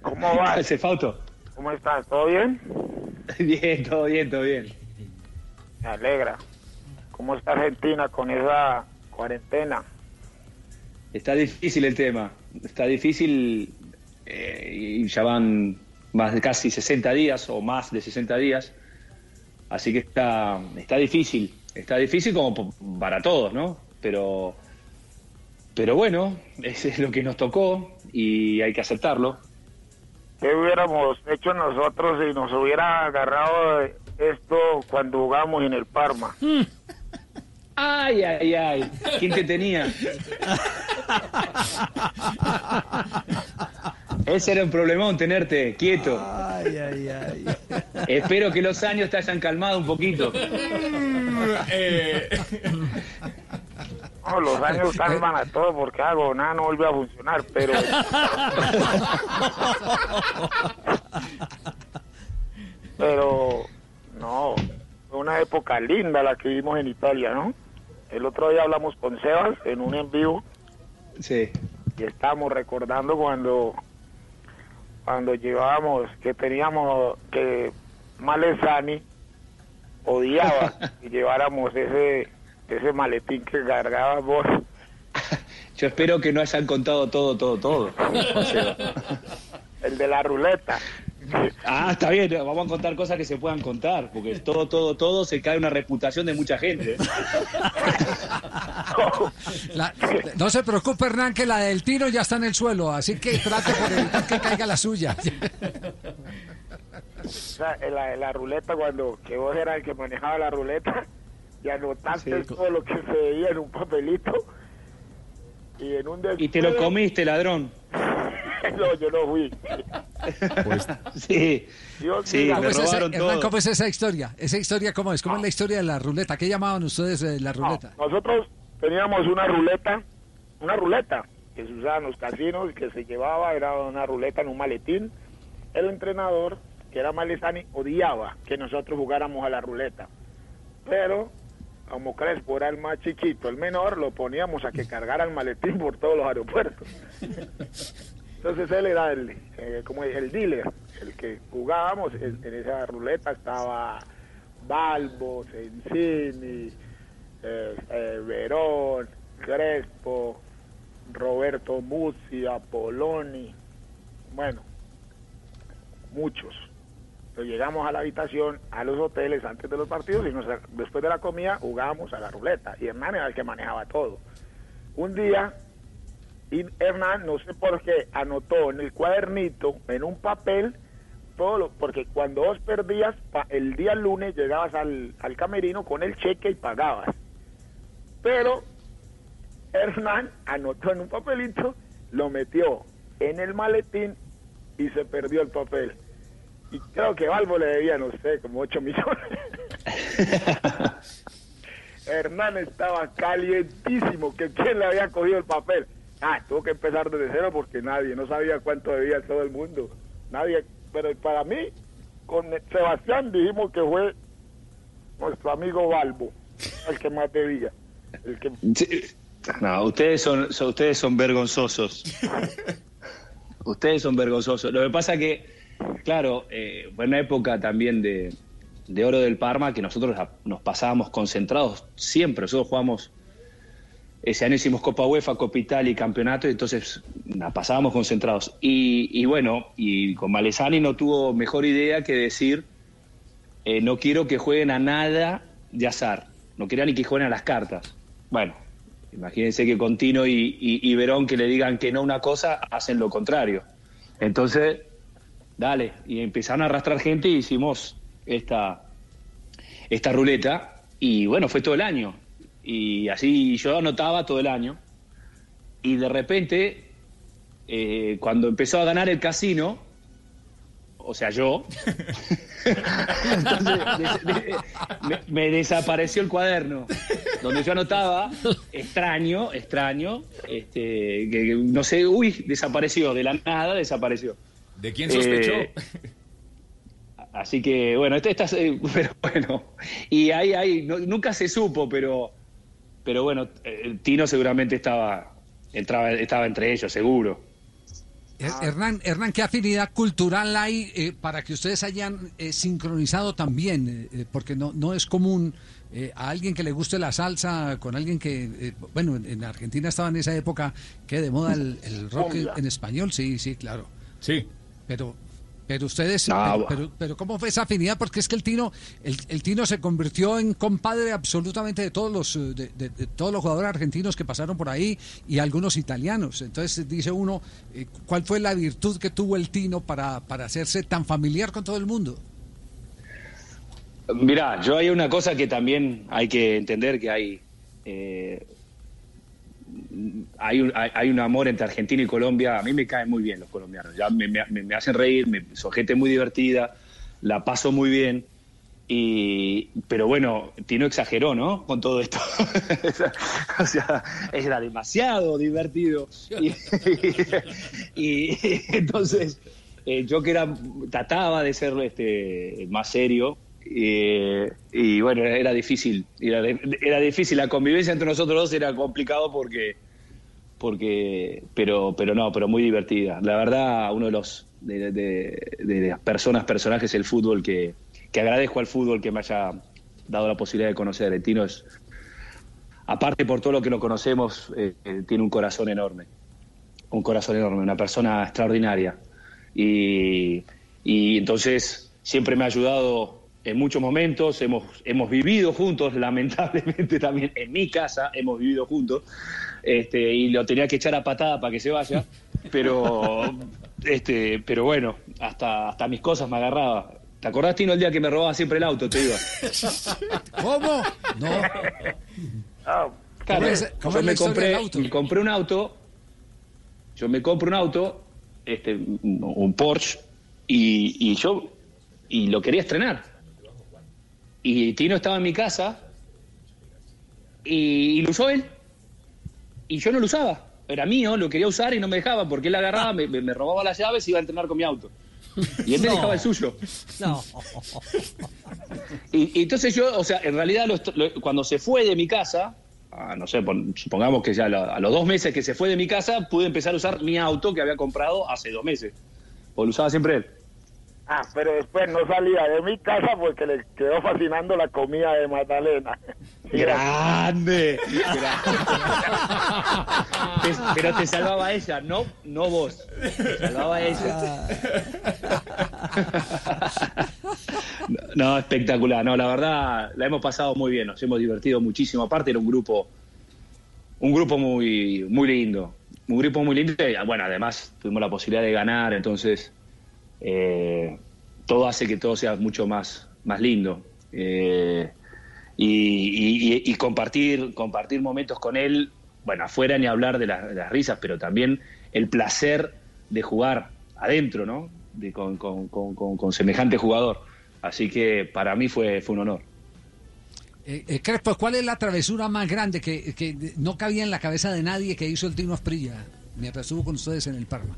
¿cómo vas? Ese. ¿Cómo estás? ¿Todo bien? Bien, todo bien, todo bien. Me alegra. ¿Cómo está Argentina con esa cuarentena? Está difícil el tema. Está difícil eh, y ya van más de casi 60 días o más de 60 días. Así que está, está difícil. Está difícil como para todos, ¿no? Pero, pero bueno, ese es lo que nos tocó y hay que aceptarlo. ¿Qué hubiéramos hecho nosotros si nos hubiera agarrado esto cuando jugamos en el Parma? Ay, ay, ay. ¿Quién te tenía? Ese era un problemón, tenerte quieto. Ay, ay, ay. Espero que los años te hayan calmado un poquito. No, los años calman a todo porque hago nada no vuelve a funcionar, pero pero no, fue una época linda la que vivimos en Italia, ¿no? El otro día hablamos con Sebas en un en vivo Sí. y estábamos recordando cuando cuando llevábamos que teníamos que Malesani odiaba que lleváramos ese ese maletín que cargábamos Yo espero que no hayan contado todo, todo, todo. El de la ruleta ah, está bien, vamos a contar cosas que se puedan contar, porque todo, todo, todo se cae una reputación de mucha gente. La- no se preocupe, Hernán, que la del Tino ya está en el suelo, así que trate por evitar que caiga la suya. O sea, en la, en la ruleta cuando que vos eras el que manejaba la ruleta y anotaste Sí. todo lo que se veía en un papelito y en un Y te lo comiste, ladrón. no, yo no fui. Sí, Dios sí, mío. ¿Cómo me es, esa, robaron Hernán, todo. ¿Cómo es esa historia? ¿Esa historia cómo es? ¿Cómo es la historia de la ruleta? ¿Qué llamaban ustedes eh, la ruleta? Nosotros teníamos una ruleta, una ruleta que se usaba en los casinos, que se llevaba, era una ruleta en un maletín. El entrenador, que era Malesani, odiaba que nosotros jugáramos a la ruleta. Pero, como Crespo era el más chiquito, el menor, lo poníamos a que cargara el maletín por todos los aeropuertos. Entonces él era el, eh, como el dealer, el que jugábamos. En, esa ruleta estaba Balbo, Sensini, eh, eh, Verón, Crespo, Roberto Muzzi, Apoloni, bueno, muchos. Entonces llegamos a la habitación, a los hoteles antes de los partidos y nos- después de la comida jugábamos a la ruleta y Hernán era el que manejaba todo. Un día, y Hernán, no sé por qué, anotó en el cuadernito, en un papel, todo lo, porque cuando vos perdías, pa- el día lunes llegabas al, al camerino con el cheque y pagabas. Pero Hernán anotó en un papelito, lo metió en el maletín y se perdió el papel. Y creo que Balbo le debía, no sé, como 8 millones. Hernán estaba calientísimo, que quién le había cogido el papel. Ah, tuvo que empezar desde cero porque nadie, no sabía cuánto debía todo el mundo. Nadie, pero para mí, con Sebastián dijimos que fue nuestro amigo Balbo, el que más debía. El que Sí. No, ustedes son, son- ustedes son vergonzosos. ustedes son vergonzosos. Lo que pasa que, claro, eh, fue una época también de, de oro del Parma que nosotros nos pasábamos concentrados siempre. Nosotros jugamos, ese año hicimos Copa UEFA, Copa Italia y Campeonato, y entonces pasábamos concentrados. Y, bueno, y con Malesani no tuvo mejor idea que decir, eh, no quiero que jueguen a nada de azar, no quería ni que jueguen a las cartas. Bueno, imagínense que con Tino y, y- y Verón que le digan que no una cosa, hacen lo contrario. Entonces, dale, y empezaron a arrastrar gente y hicimos esta, esta ruleta, y bueno, fue todo el año. Y así yo anotaba todo el año, y de repente, eh, cuando empezó a ganar el casino, o sea, yo, entonces, des- de- me, me desapareció el cuaderno donde yo anotaba, extraño, extraño, este, que, que no sé, uy, desapareció, de la nada desapareció. ¿De quién sospechó? Eh, así que, bueno, este, estas, eh, pero bueno, y ahí, ahí, no- nunca se supo, pero, pero bueno, eh, Tino seguramente estaba, entraba, estaba entre ellos, seguro. Her- Hernán, Hernán, ¿qué afinidad cultural hay eh, para que ustedes hayan eh, sincronizado también? Eh, porque no, no es común eh, a alguien que le guste la salsa con alguien que, eh, bueno, en, en Argentina estaba en esa época que de moda el, el rock en, en español, sí, sí, claro. Sí. Pero, pero ustedes, No, pero, pero, pero ¿cómo fue esa afinidad? Porque es que el Tino, el, el Tino se convirtió en compadre absolutamente de todos los, eh, de, de- de todos los jugadores argentinos que pasaron por ahí y algunos italianos. Entonces dice uno, eh, ¿cuál fue la virtud que tuvo el Tino para, para hacerse tan familiar con todo el mundo? Mirá, yo hay una cosa que también hay que entender que hay eh, hay, un, hay, un amor entre Argentina y Colombia. A mí me caen muy bien los colombianos. Ya me, hacen reír, me, son gente muy divertida, la paso muy bien. Y, pero bueno, Tino exageró, ¿no? Con todo esto. o sea, era demasiado divertido. Y, entonces, eh, yo que era, trataba de ser este, más serio. eh, y bueno, era difícil. Era, era difícil. La convivencia entre nosotros dos era complicado porque porque pero pero no pero muy divertida. La verdad uno de los de, de- de las personas personajes del fútbol que, que agradezco al fútbol que me haya dado la posibilidad de conocer el Tino es aparte por todo lo que lo conocemos eh, eh, tiene un corazón enorme un corazón enorme una persona extraordinaria. Y, y entonces siempre me ha ayudado en muchos momentos hemos hemos vivido juntos lamentablemente también en mi casa hemos vivido juntos este, y lo tenía que echar a patada para que se vaya, pero, este, pero bueno, hasta, hasta mis cosas me agarraba. ¿Te acordás, Tino, el día que me robaba siempre el auto? Te iba. ¿Cómo? No. Claro, ¿Cómo es- cómo yo me compré, auto? me compré un auto, yo me compro un auto, este, un un Porsche, y, y yo y lo quería estrenar. Y Tino estaba en mi casa y, y lo usó él. Y yo no lo usaba. Era mío, lo quería usar y no me dejaba porque él agarraba, me, robaba las llaves y iba a entrenar con mi auto. Y él me No. dejaba el suyo. No. Y, y entonces yo, o sea, en realidad lo est- lo- cuando se fue de mi casa, ah, no sé, pon- supongamos que ya a los dos meses que se fue de mi casa, pude empezar a usar mi auto que había comprado hace dos meses. O lo usaba siempre él. Ah, pero después no salía de mi casa porque le quedó fascinando la comida de Magdalena. ¡Grande! Pero te salvaba ella, no, no vos. Te salvaba ella. No, espectacular. No, la verdad, la hemos pasado muy bien, nos hemos divertido muchísimo. Aparte era un grupo, un grupo muy, muy lindo. Un grupo muy lindo. y, Bueno, además tuvimos la posibilidad de ganar, entonces eh, todo hace que todo sea mucho más, más lindo. Eh, y, y- compartir, compartir momentos con él, bueno, afuera ni hablar de, las- risas, pero también el placer de jugar adentro, ¿no? De- con, con- con- con- semejante jugador. Así que para mí fue, fue un honor. Eh, eh, ¿cuál es la travesura más grande que, que no cabía en la cabeza de nadie que hizo el Tino Asprilla mientras estuvo con ustedes en el Parma?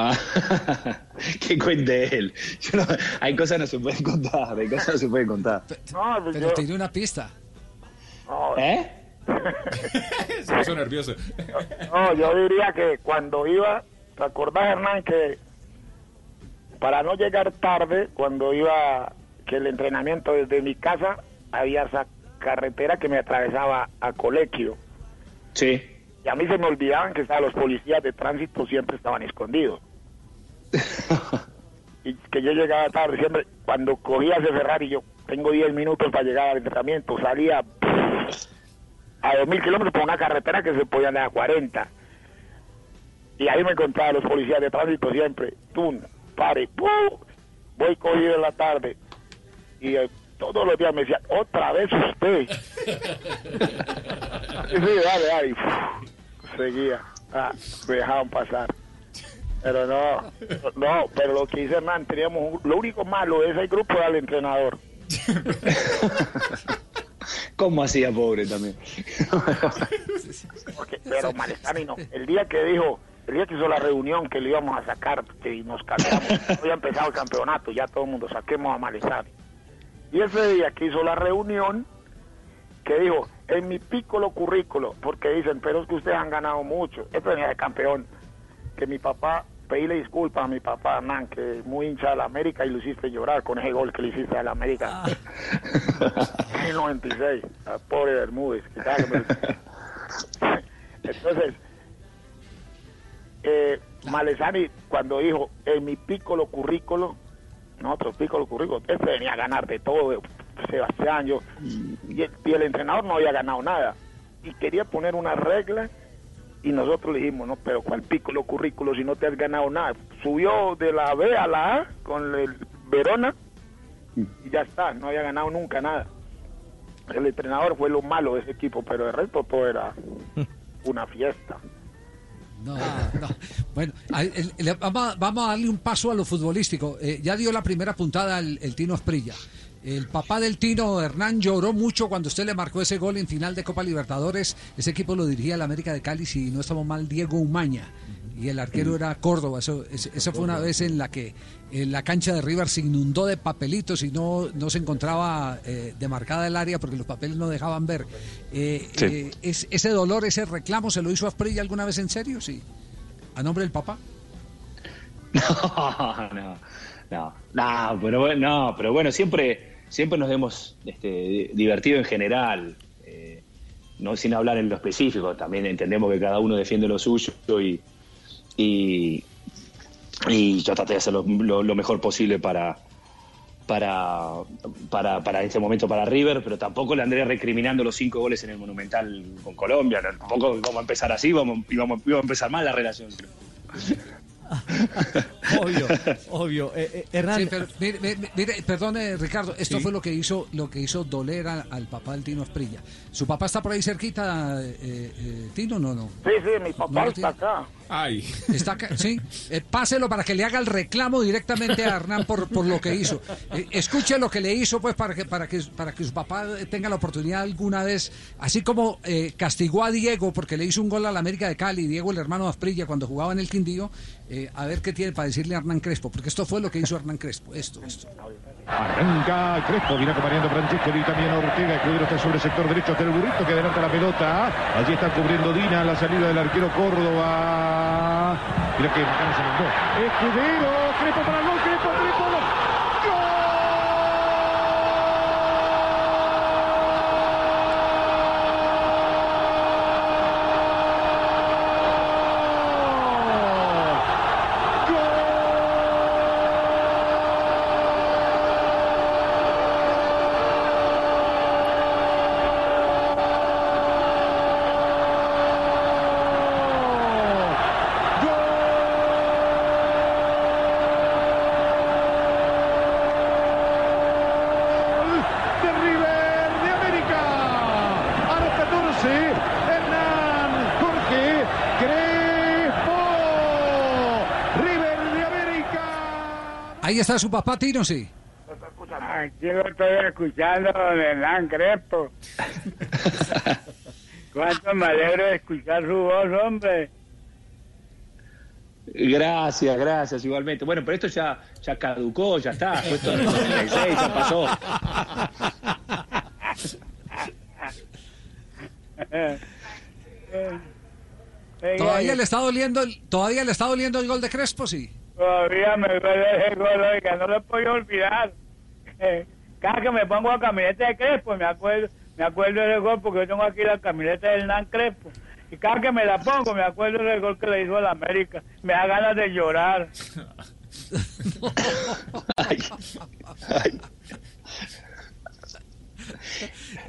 Ah, que cuente él. Yo no- hay cosas que no se pueden contar, hay cosas que no se pueden contar. No, pues Pero yo- te diré una pista. ¿Eh? Se puso nervioso. No, yo diría que cuando iba, ¿te acordás, Hernán, que para no llegar tarde, cuando iba, que el entrenamiento desde mi casa, había esa carretera que me atravesaba a colegio. Sí. Y a mí se me olvidaban que ¿sabes? los policías de tránsito siempre estaban escondidos. y que yo llegaba tarde, siempre, cuando cogía ese Ferrari, yo tengo 10 minutos para llegar al entrenamiento, salía a 2.000 kilómetros por una carretera que se podía andar a 40. Y ahí me encontraba los policías de tránsito siempre, tú, pare, ¡pum! voy cogido en la tarde. Y eh, todos los días me decían, otra vez usted. Y sí, dale, dale. seguía. Ah, me dejaban pasar. Pero no, no, pero lo que dice Hernán, teníamos un- lo único malo de ese grupo era el entrenador. ¿Cómo hacía pobre también? Porque- pero Malesani no. El día que dijo, el día que hizo la reunión que le íbamos a sacar, que nos cambiamos, había empezado el campeonato, ya todo el mundo saquemos a Malesani. Y ese día que hizo la reunión, que dijo, en mi pícolo currículo, porque dicen, pero es que ustedes han ganado mucho, esto venía de campeón, que mi papá, pedirle disculpas a mi papá Hernán, que muy hincha de la América y lo hiciste llorar con ese gol que le hiciste a la América. En el 96, al pobre Bermúdez. que Entonces, eh, Malesani cuando dijo, en mi pícolo currículo, nosotros pícolo currículo, este venía a ganar de todo, Sebastián, yo, y el, y el entrenador no había ganado nada, y quería poner una regla, y nosotros le dijimos, no, pero ¿cuál pícolo currículo si no te has ganado nada? Subió de la B a la A con el Verona, y ya está, no había ganado nunca nada. El entrenador fue lo malo de ese equipo, pero el resto todo era una fiesta. No, no. Bueno, vamos, a, vamos a darle un paso a lo futbolístico. Eh, ya dio la primera puntada el, el Tino Esprilla. El papá del Tino, Hernán, lloró mucho cuando usted le marcó ese gol en final de Copa Libertadores. Ese equipo lo dirigía el América de Cali, si no estamos mal, Diego Umaña. Y el arquero era Córdoba. Eso, fue una vez en la que en la cancha de River se inundó de papelitos y no, no se encontraba eh, demarcada el área porque los papeles no dejaban ver. Eh, Sí. eh, es- ¿Ese dolor, ese reclamo se lo hizo a Esprilla alguna vez en serio? Sí. ¿A nombre del papá? No, no, no, no, pero bueno, no, pero bueno, siempre, siempre nos hemos este, di- divertido en general, eh, no sin hablar en lo específico. También entendemos que cada uno defiende lo suyo y, y, yo traté de hacer lo, lo- lo mejor posible para, para, para, este momento para River, pero tampoco le andré recriminando los cinco goles en el Monumental con Colombia. Tampoco vamos a empezar así, vamos, íbamos a empezar mal la relación. Obvio, obvio. Eh, eh, Hernán, Sí, pero mire, mire, mire, perdone Ricardo, esto Sí. fue lo que hizo lo que hizo doler a- al papá del Tino Esprilla. ¿Su papá está por ahí cerquita, eh, eh, Tino? No, no. Sí, sí, mi papá No está tiene. acá. Ay. Está acá, sí. Eh, páselo para que le haga el reclamo directamente a Hernán por, por lo que hizo. Eh, escuche lo que le hizo, pues, para que, para que, para que su papá tenga la oportunidad alguna vez, así como eh, castigó a Diego porque le hizo un gol a la América de Cali, Diego el hermano de Asprilla cuando jugaba en el Quindío, eh, a ver qué tiene para decirle a Hernán Crespo, porque esto fue lo que hizo Hernán Crespo, esto, esto. Arranca Crespo, viene acompañando Francesco y también Ortega. Escudero está sobre el sector derecho hasta el burrito que adelanta la pelota. Allí está cubriendo Dina la salida del arquero Córdoba. Mira que se mandó. Escudero, Crespo para el gol, Crespo, Crespo. gol. de River de América. A los 14, Hernán Jorge Crespo. River de América. Ahí está su papá, Tino, sí. Aquí lo estoy escuchando, don Hernán Crespo. Cuánto me alegro de escuchar su voz, hombre. Gracias, gracias, igualmente. Bueno, pero esto ya, ya caducó, ya está. Fue esto en el 96, ya pasó. ¿Todavía le está doliendo el, todavía le está doliendo el gol de Crespo, sí? Todavía me duele ese gol, oiga, no lo puedo olvidar. Eh, Cada que me pongo la camioneta de Crespo, me acuerdo, me acuerdo del gol porque yo tengo aquí la camioneta del Hernán Crespo. Y cada que me la pongo, me acuerdo del gol que le hizo a la América. Me da ganas de llorar.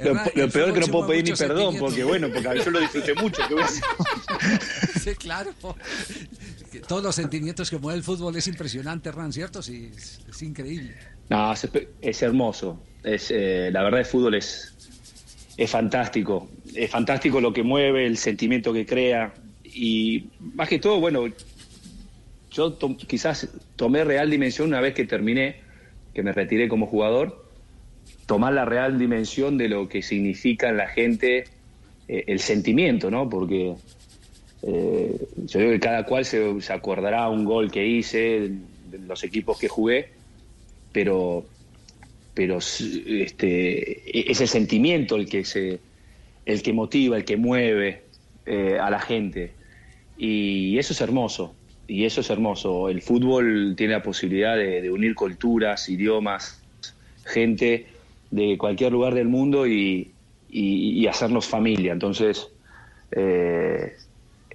Lo, Hernán, lo el peor es que no puedo pedir ni perdón, porque bueno, porque yo lo disfruté mucho. ¿qué voy a hacer? Sí, claro. Todos los sentimientos que mueve el fútbol es impresionante, Hernán, ¿cierto? Sí, es, increíble. No, es, hermoso. Es, eh, la verdad, el fútbol es, es fantástico. Es fantástico lo que mueve, el sentimiento que crea. Y más que todo, bueno, yo quizás tomé real dimensión una vez que terminé, que me retiré como jugador, tomar la real dimensión de lo que significa en la gente eh, el sentimiento, ¿no? Porque Eh, yo digo que cada cual se, se acordará un gol que hice, de los equipos que jugué, pero, pero este, es el sentimiento el que, se, el que motiva, el que mueve eh, a la gente. Y eso es hermoso, y eso es hermoso. El fútbol tiene la posibilidad de, unir culturas, idiomas, gente de cualquier lugar del mundo y, y- y hacernos familia. Entonces, eh,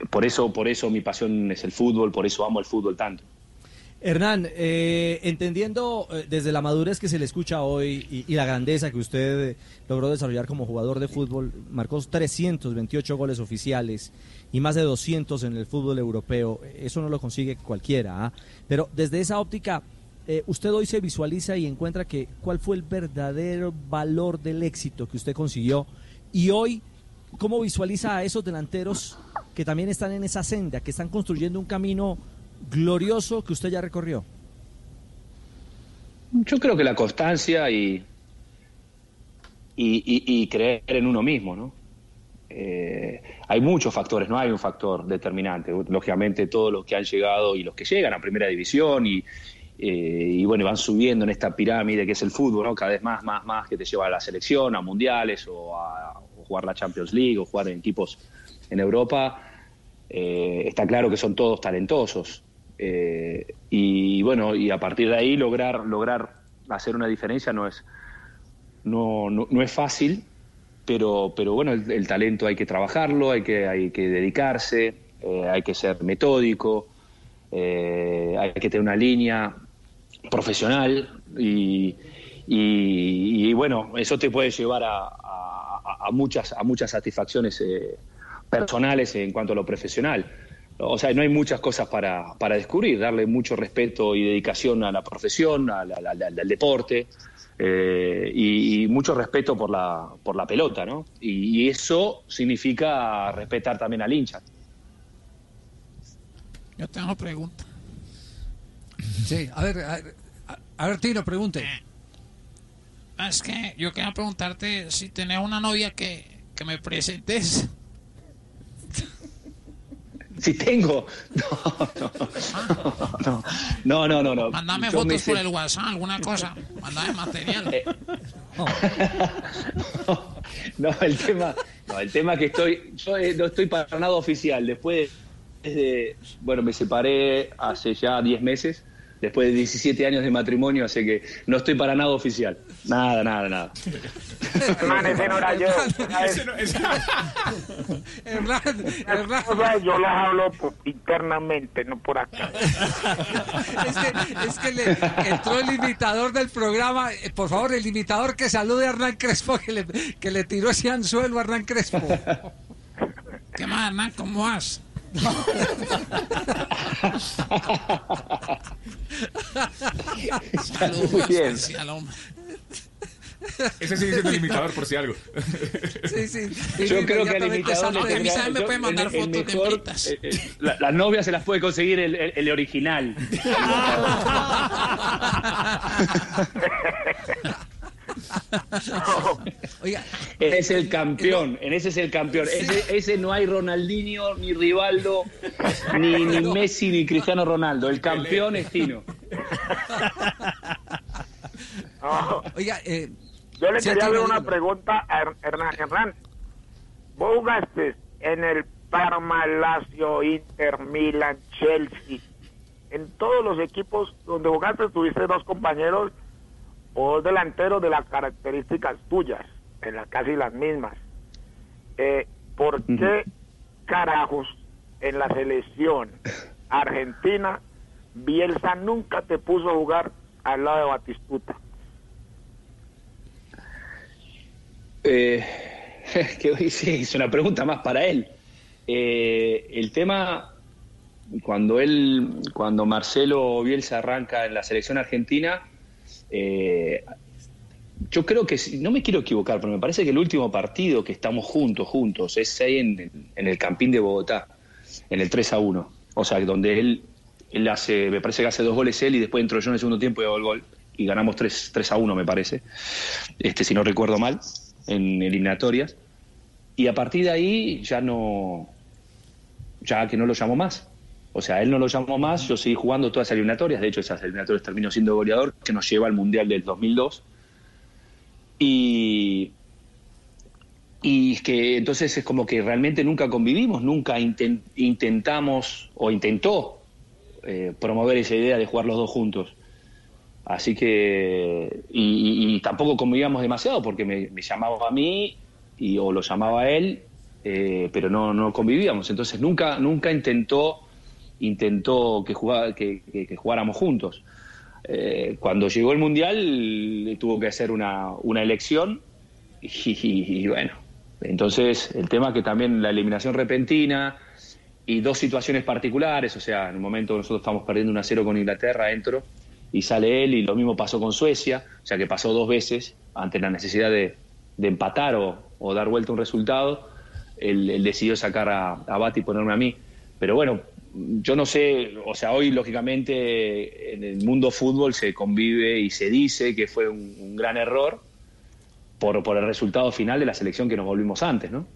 por eso, por eso mi pasión es el fútbol, por eso amo el fútbol tanto. Hernán, eh, entendiendo eh, desde la madurez que se le escucha hoy y, la grandeza que usted eh, logró desarrollar como jugador de fútbol, marcó 328 goles oficiales y más de 200 en el fútbol europeo. Eso no lo consigue cualquiera. ¿ah? Pero desde esa óptica, eh, usted hoy se visualiza y encuentra que cuál fue el verdadero valor del éxito que usted consiguió y hoy cómo visualiza a esos delanteros que también están en esa senda, que están construyendo un camino glorioso que usted ya recorrió. Yo creo que la constancia y, y, creer en uno mismo, ¿no? Eh, hay muchos factores, no hay un factor determinante. Lógicamente todos los que han llegado y los que llegan a primera división y, eh, y bueno, van subiendo en esta pirámide que es el fútbol, ¿no? Cada vez más, más, más que te lleva a la selección, a mundiales o a jugar la Champions League o jugar en equipos en Europa. eh, está claro que son todos talentosos. Eh, y bueno, y a partir de ahí lograr, lograr hacer una diferencia no es, no, no, es fácil, pero, pero bueno, el, talento hay que trabajarlo, hay que, hay que dedicarse, eh, hay que ser metódico, hay que tener una línea profesional y, y- bueno, eso te puede llevar a- a muchas, a muchas satisfacciones eh, personales en cuanto a lo profesional. O sea, no hay muchas cosas para, para descubrir, darle mucho respeto y dedicación a la profesión, al, al- al- al deporte, eh, y, y mucho respeto por la, por la pelota, ¿no? Y, y eso significa respetar también al hincha. Yo tengo pregunta. Sí, a ver, a ver, a- a ver, Tino, pregunte. Es que yo quería preguntarte si tenés una novia que, que me presentes. Si tengo. No, no, no, no. no. Mándame Yo me fotos por el WhatsApp, alguna cosa. Mándame material. No, el tema, no, el tema que estoy, yo eh, no estoy para nada oficial. Después de, de- bueno, me separé hace ya 10 meses, después de 17 años de matrimonio, así que no estoy para nada oficial. Nada, nada, nada. Man, ese no era yo. Hernán, Hernán. Yo las hablo por- internamente, no por acá. Es que, es que le entró el imitador del programa. Eh, Por favor, el imitador que salude a Hernán Crespo, que le, que le tiró ese anzuelo a Hernán Crespo. ¿Qué más, Hernán? ¿Cómo vas? Saludos Muy bien. especial, hombre. Ese sigue siendo el imitador por si algo. Sí, sí. Yo creo que inmediatamente imitador le A mí tendría- también me yo- puede mandar el- el fotos de mejor, hembritas. eh, eh, la- Las novias se las puede conseguir el, el- el original. Oiga, Es el campeón, en ese es el campeón. Ese, ese no hay Ronaldinho, ni Rivaldo, ni, ni Messi, ni Cristiano Ronaldo. El campeón es Tino. Oiga, eh, Yo le Sí, quería hacer una pregunta a Her- Hernán. Hernán, vos jugaste en el Parma, Lazio, Inter, Milan, Chelsea. En todos los equipos donde jugaste tuviste dos compañeros o dos delanteros de las características tuyas, en las casi las mismas. Eh, ¿Por qué carajos en la selección argentina Bielsa nunca te puso a jugar al lado de Batistuta? Eh, que sí, es una pregunta más para él. Eh, el tema, cuando él, cuando Marcelo Bielsa arranca en la selección argentina, eh, yo creo que, no me quiero equivocar, pero me parece que el último partido que estamos juntos, juntos, es ahí en, en el Campín de Bogotá, en el 3 a 1. O sea, donde él, él hace, me parece que hace dos goles él y después entro yo en el segundo tiempo y hago el gol. Y ganamos 3, 3 a 1, me parece, este, si no recuerdo mal, en eliminatorias. Y a partir de ahí ya no, ya que no lo llamó más. O sea, él no lo llamó más, yo seguí jugando todas las eliminatorias, de hecho esas eliminatorias terminó siendo goleador, que nos lleva al Mundial del 2002. Y, y que entonces es como que realmente nunca convivimos, nunca inten- intentamos o intentó eh, promover esa idea de jugar los dos juntos. Así que, y, y- tampoco convivíamos demasiado porque me, llamaba a mí y, o lo llamaba él, eh, pero no, no convivíamos. Entonces nunca, nunca intentó, intentó que, que- que jugáramos juntos. Eh, cuando llegó el Mundial tuvo que hacer una, una elección y, bueno, entonces el tema que también la eliminación repentina y dos situaciones particulares, o sea, en un momento nosotros estamos perdiendo 1 a 0 con Inglaterra, entro y sale él y lo mismo pasó con Suecia, o sea que pasó dos veces ante la necesidad de, de empatar o, dar vuelta un resultado, él, él decidió sacar a, a Bati y ponerme a mí. Pero bueno, yo no sé, o sea, hoy lógicamente en el mundo fútbol se convive y se dice que fue un, un gran error por, por el resultado final de la selección que nos volvimos antes, ¿no?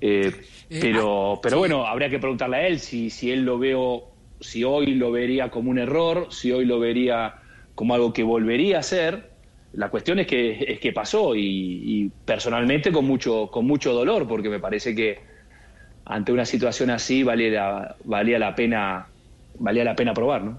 Eh, Eh, pero, pero bueno, habría que preguntarle a él si, si él lo veo, si hoy lo vería como un error, si hoy lo vería como algo que volvería a hacer. La cuestión es que, es que pasó y, y personalmente con mucho, con mucho dolor, porque me parece que ante una situación así valía la, valía la pena, valía la pena probar, ¿no?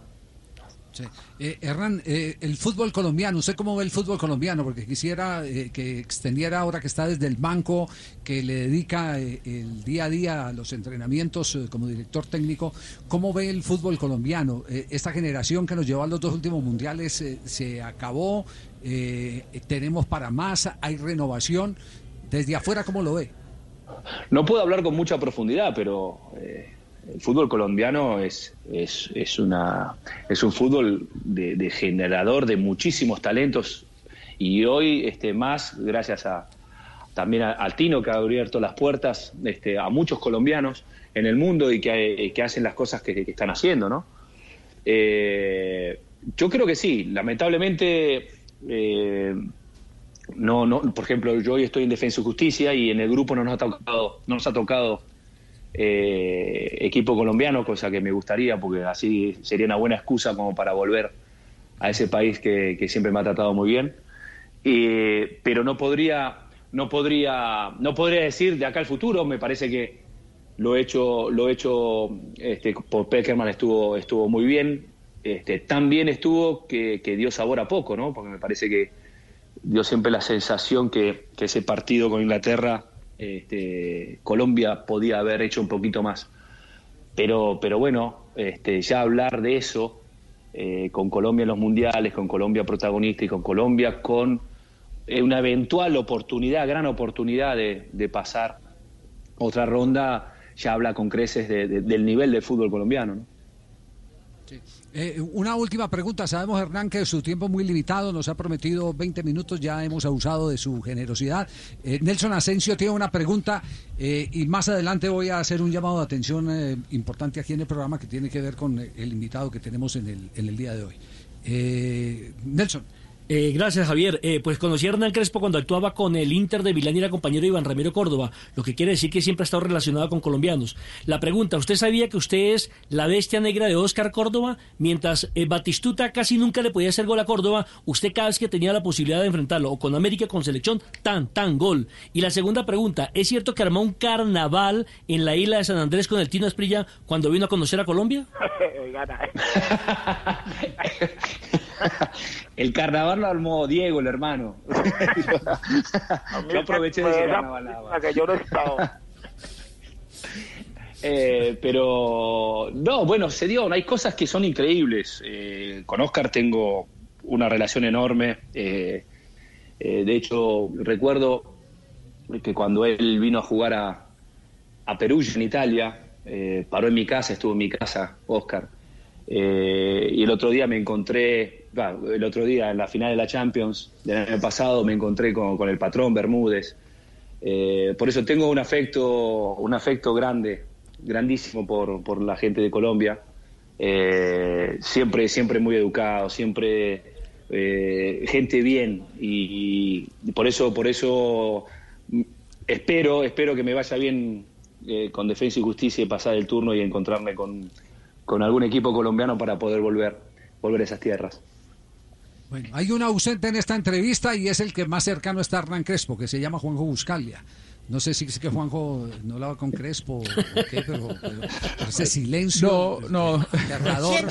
Sí. Eh, Hernán, eh, el fútbol colombiano, ¿usted cómo ve el fútbol colombiano? Porque quisiera eh, que extendiera ahora que está desde el banco, que le dedica eh, el día a día a los entrenamientos eh, como director técnico, ¿cómo ve el fútbol colombiano? Esta generación que nos llevó a los dos últimos mundiales se acabó, tenemos para más, hay renovación. Desde afuera, ¿cómo lo ve? No puedo hablar con mucha profundidad, pero eh, el fútbol colombiano es, es, es, una, es un fútbol de, generador de muchísimos talentos y hoy este, más gracias a, también a- Tino que ha abierto las puertas este, a muchos colombianos en el mundo y que, que hacen las cosas que, están haciendo, ¿no? Eh, yo creo que sí, lamentablemente eh, no, no, por ejemplo, yo hoy estoy en Defensa y Justicia y en el grupo no nos ha tocado, no nos ha tocado eh, equipo colombiano, cosa que me gustaría porque así sería una buena excusa como para volver a ese país que, siempre me ha tratado muy bien. Pero no podría, no podría, no podría decir de acá al futuro. Me parece que lo he hecho, lo he hecho este, por Peckerman estuvo, estuvo muy bien. Este, tan bien estuvo que, que dio sabor a poco, ¿no? Porque me parece que dio siempre la sensación que, que ese partido con Inglaterra, este, Colombia podía haber hecho un poquito más. Pero, pero bueno, este, ya hablar de eso eh, con Colombia en los mundiales, con Colombia protagonista y con Colombia con eh, una eventual oportunidad, gran oportunidad de, de pasar otra ronda, ya habla con creces de- de- del nivel del fútbol colombiano. ¿no? Eh, una última pregunta. Sabemos, Hernán, que su tiempo muy limitado. Nos ha prometido 20 minutos. Ya hemos abusado de su generosidad. Eh, Nelson Asensio tiene una pregunta eh, y más adelante voy a hacer un llamado de atención eh, importante aquí en el programa que tiene que ver con el invitado que tenemos en el, en el día de hoy. Nelson. Eh, gracias, Javier. Eh, pues conocí a Hernán Crespo cuando actuaba con el Inter de Milán y era compañero de Iván Ramiro Córdoba, lo que quiere decir que siempre ha estado relacionado con colombianos. La pregunta, ¿usted sabía que usted es la bestia negra de Oscar Córdoba? Mientras eh, Batistuta casi nunca le podía hacer gol a Córdoba, usted cada vez que tenía la posibilidad de enfrentarlo, o con América con selección, tan, tan, gol. Y la segunda pregunta, ¿es cierto que armó un carnaval en la isla de San Andrés con el Tino Esprilla cuando vino a conocer a Colombia? El carnaval lo armó Diego, el hermano. yo aproveché de ese carnaval. que yo no he estado. Eh, pero no, bueno, se dio. Hay cosas que son increíbles. Eh, con Oscar tengo una relación enorme. Eh, eh, de hecho, recuerdo que cuando él vino a jugar a, a Perugia, en Italia, paró en mi casa, estuvo en mi casa, Oscar. Y el otro día me encontré, el otro día en la final de la Champions del año pasado me encontré con, el patrón Bermúdez. Eh, por eso tengo un afecto, un afecto grande, grandísimo por, por la gente de Colombia. Eh, siempre, siempre muy educado, siempre eh, gente bien y, por eso, por eso espero, espero que me vaya bien con Defensa y Justicia y pasar el turno y encontrarme con, con algún equipo colombiano para poder volver, volver a esas tierras. Bueno, hay un ausente en esta entrevista y es el que más cercano está a Hernán Crespo, que se llama Juanjo Buscalia. No sé si es que Juanjo no hablaba con Crespo o qué, pero, pero- pero ese silencio. No, no.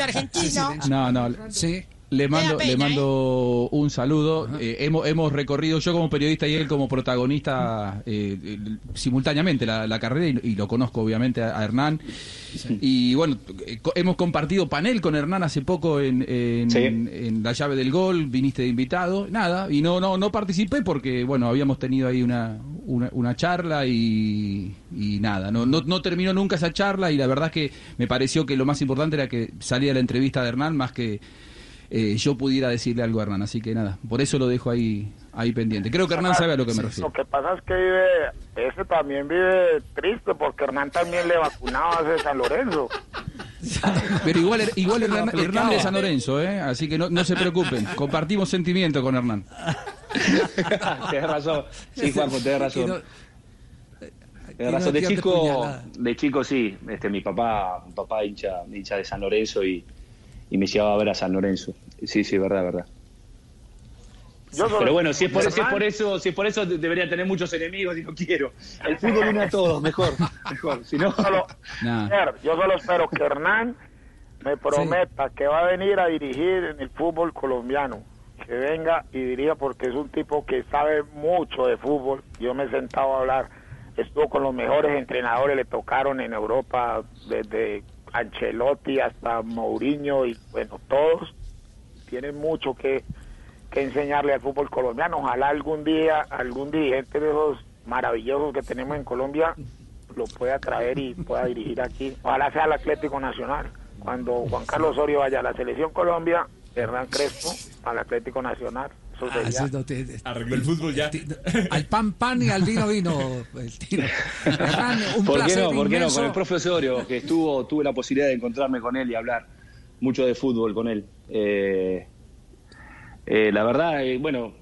argentino. No, no. Sí. Le mando, pena, le mando un saludo. Eh, hemos, hemos recorrido, yo como periodista y él como protagonista, eh, eh, simultáneamente la, la carrera y, y lo conozco obviamente a, a Hernán. Y bueno, eh, co- hemos compartido panel con Hernán hace poco en, en, Sí. en la llave del gol, viniste de invitado, nada, y no, no, no participé porque bueno, habíamos tenido ahí una, una, una charla y, y nada, no, no, no terminó nunca esa charla y la verdad es que me pareció que lo más importante era que saliera la entrevista de Hernán más que eh, yo pudiera decirle algo a Hernán, así que nada, por eso lo dejo ahí, ahí pendiente. Creo que Hernán sabe a lo que me refiero. Lo que pasa es que vive, ese también vive triste porque Hernán también le vacunaba a San Lorenzo. Pero igual, igual Hernán. Hernán de San Lorenzo, ¿eh? así que no, no se preocupen, compartimos sentimiento con Hernán. tenés razón. Sí, Juanjo, tenés razón. no- y no razón. De chico, de chico sí. Este, mi papá, mi papá hincha, hincha de San Lorenzo y, y me llevaba a ver a San Lorenzo. Sí, sí, verdad, verdad. Pero bueno, si es, por, si es por eso, si es por eso de- debería tener muchos enemigos y no quiero. El fútbol une a todos, mejor, mejor. Si no, Solo- Nah. Fer, yo solo espero que Hernán me prometa que va a venir a dirigir en el fútbol colombiano. Que venga y dirija porque es un tipo que sabe mucho de fútbol. Yo me he sentado a hablar, estuvo con los mejores entrenadores, le tocaron en Europa desde Ancelotti hasta Mourinho y bueno, todos tienen mucho que, que enseñarle al fútbol colombiano. Ojalá algún día algún dirigente de esos maravillosos que tenemos en Colombia lo pueda traer y pueda dirigir aquí. Ojalá sea el Atlético Nacional. Cuando Juan Carlos Osorio vaya a la Selección Colombia, Hernán Crespo al Atlético Nacional. Eso Ah, sería- ese no te- Arregló el fútbol ya. Al pan pan y al vino vino. El tiro. Hernán, un ¿Por qué placer no? ¿Por qué no? Con el profe Osorio, que estuvo, tuve la posibilidad de encontrarme con él y hablar mucho de fútbol con él. Eh, eh, la verdad, eh, bueno,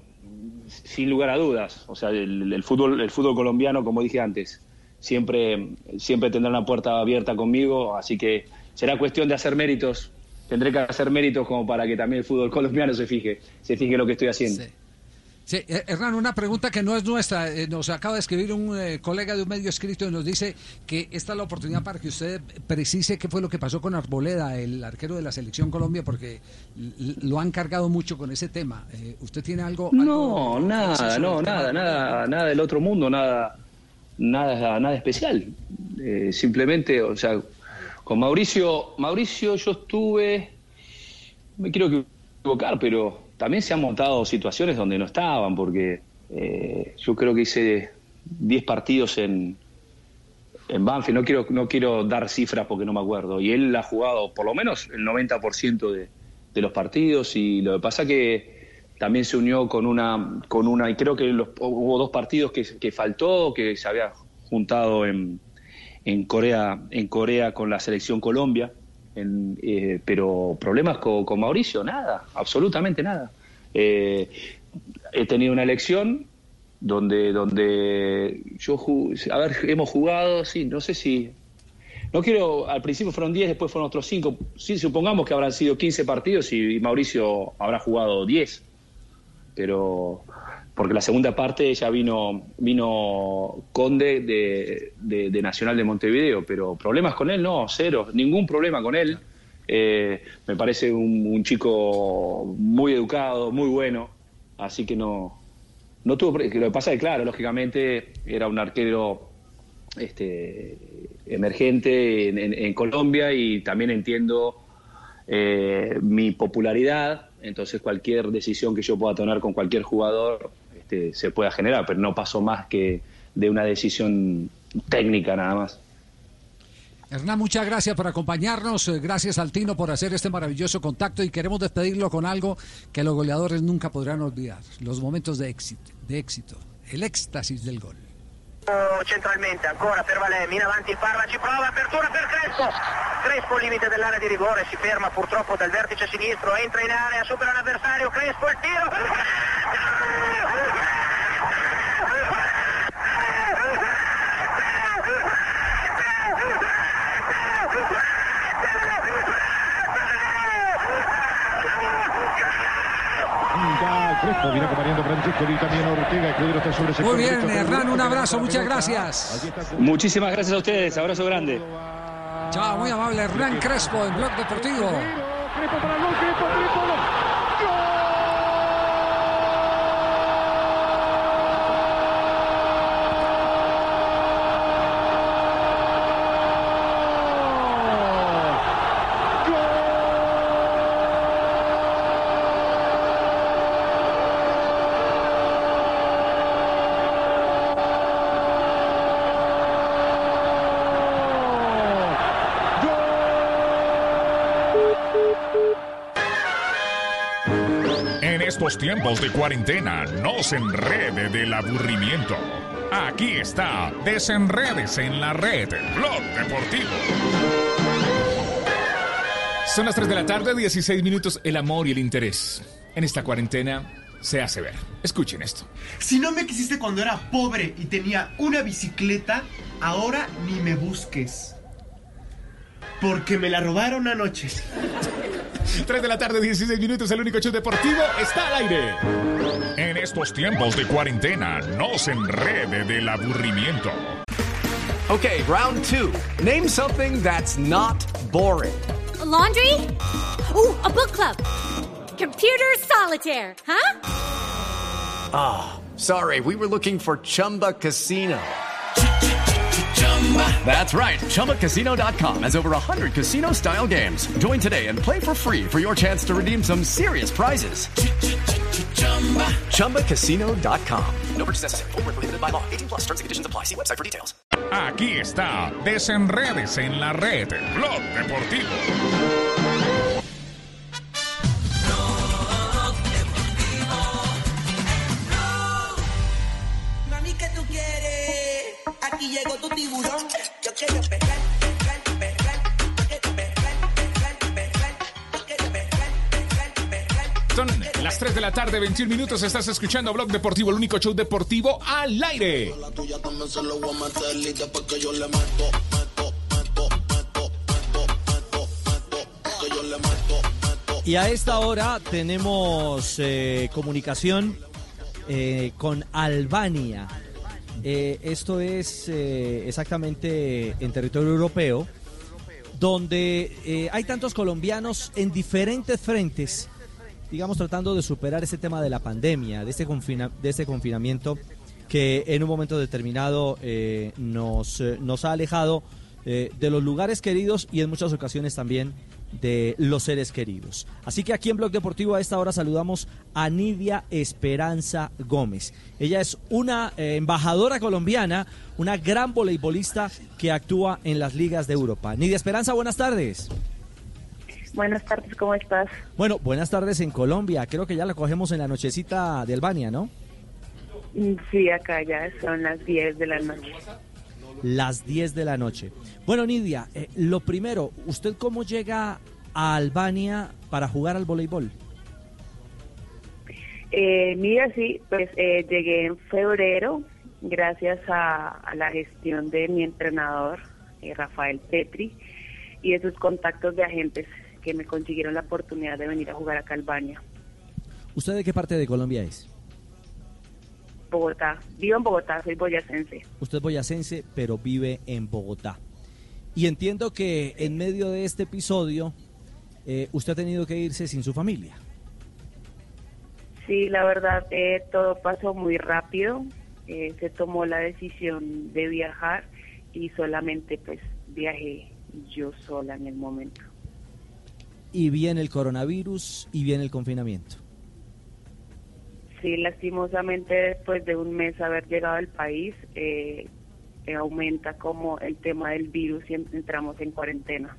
sin lugar a dudas, o sea, el, el fútbol, el fútbol colombiano, como dije antes, siempre, siempre tendrá una puerta abierta conmigo, así que será cuestión de hacer méritos. Tendré que hacer méritos como para que también el fútbol colombiano se fije, se fije lo que estoy haciendo. Sí, eh, Hernán, una pregunta que no es nuestra. eh, nos acaba de escribir un eh, colega de un medio escrito y nos dice que esta es la oportunidad para que usted precise qué fue lo que pasó con Arboleda, el arquero de la selección Colombia, porque lo han cargado mucho con ese tema. Eh, ¿Usted tiene algo? No, algo nada, no, el tema? nada, nada, nada del otro mundo, nada, nada, nada especial. Simplemente, o sea, con Mauricio, Mauricio yo estuve, me quiero equivocar, pero también se han montado situaciones donde no estaban, porque eh, yo creo que hice 10 partidos en, en Banfield, no quiero, no quiero dar cifras porque no me acuerdo, y él ha jugado por lo menos el 90% de, de los partidos, y lo que pasa que también se unió con una, con una y creo que los- hubo dos partidos que, que faltó, que se había juntado en, en Corea, en Corea con la selección Colombia, eh, pero problemas con, con Mauricio, nada, absolutamente nada. Eh, he tenido una elección donde, donde yo, a ver, hemos jugado, sí, no sé si, no quiero, al principio fueron 10, después fueron otros 5, sí, supongamos que habrán sido 15 partidos y, y Mauricio habrá jugado 10, pero porque la segunda parte ya vino vino Conde de, Nacional de Montevideo, pero problemas con él no, cero, ningún problema con él. Eh, me parece un, chico muy educado, muy bueno, así que no, no tuvo. Lo que pasa es que, claro, lógicamente era un arquero este, emergente en, en- en Colombia y también entiendo eh, mi popularidad, entonces cualquier decisión que yo pueda tomar con cualquier jugador este, se pueda generar, pero no pasó más que de una decisión técnica nada más. Hernán, muchas gracias por acompañarnos. eh, Gracias al Tino por hacer este maravilloso contacto y queremos despedirlo con algo que los goleadores nunca podrán olvidar: los momentos de éxito, de éxito el éxtasis del gol. Centralmente ancora per Valemi in avanti il Parma ci prova apertura per Crespo. Crespo limite dell'area di rigore si ferma purtroppo dal vertice sinistro entra in area supera l'avversario Crespo il tiro Francesco Di también Ortega, Escudero está sobre sector Muy bien, derecho Hernán, un abrazo, muchas pelota. gracias. Muchísimas gracias a ustedes, abrazo grande. Chao, muy amable Hernán Crespo en Blog Deportivo. Crespo para el gol, Crespo, Crespo, estos tiempos de cuarentena, no se enrede del aburrimiento. Aquí está, desenredes en la red, Blog Deportivo. Son las 3 de la tarde, 16 minutos. El amor y el interés en esta cuarentena se hace ver. Escuchen esto. Si no me quisiste cuando era pobre y tenía una bicicleta, ahora ni me busques. Porque me la robaron anoche. 3 de la tarde, 16 minutos. El único show deportivo está al aire. En estos tiempos de cuarentena, no se enrede del aburrimiento. Okay, round two. Name something that's not boring. A laundry? Ooh, a book club. Computer solitaire, huh? Ah, sorry, we were looking for Chumba Casino. That's right. ChumbaCasino.com has over 100 casino style games. Join today and play for free for your chance to redeem some serious prizes. ChumbaCasino.com. No purchase necessary. Where prohibited by law. 18 plus terms and conditions apply. See website for details. Aquí está, desenredes en la red, Blog Deportivo. Son las 3 de la tarde, 21 minutos. Estás escuchando Blog Deportivo, el único show deportivo al aire. La tuya también se lo voy a meter y después que yo le meto, meto, meto, meto, meto, meto, meto, que yo le meto. Y a esta hora tenemos eh, comunicación eh, con Albania. Eh, esto es eh, exactamente en territorio europeo, donde eh, hay tantos colombianos en diferentes frentes, digamos, tratando de superar ese tema de la pandemia, de este, confina- de este confinamiento que en un momento determinado nos, nos ha alejado de los lugares queridos y en muchas ocasiones también de los seres queridos. Así que aquí en Blog Deportivo a esta hora saludamos a Nidia Esperanza Gómez. Ella es una eh, embajadora colombiana, una gran voleibolista que actúa en las ligas de Europa. Nidia Esperanza, buenas tardes. Buenas tardes, ¿cómo estás? Bueno, buenas tardes en Colombia. Creo que ya la cogemos en la nochecita de Albania, ¿no? Mm, Sí, acá ya son las 10 de la noche. Las 10 de la noche. Bueno, Nidia, eh, lo primero, ¿usted cómo llega a Albania para jugar al voleibol? Eh, mira, sí, pues eh, llegué en febrero gracias a, a la gestión de mi entrenador, eh, Rafael Petri, y de sus contactos de agentes que me consiguieron la oportunidad de venir a jugar acá a Albania, ¿Usted de qué parte de Colombia es? Bogotá. Vivo en Bogotá, soy boyacense. Usted es boyacense, pero vive en Bogotá. Y entiendo que en medio de este episodio eh, usted ha tenido que irse sin su familia. Sí, la verdad, eh, todo pasó muy rápido. Eh, se tomó la decisión de viajar y solamente pues viajé yo sola en el momento. Y viene el coronavirus y viene el confinamiento. Sí, lastimosamente después de un mes haber llegado al país, eh, eh, aumenta como el tema del virus y en- entramos en cuarentena.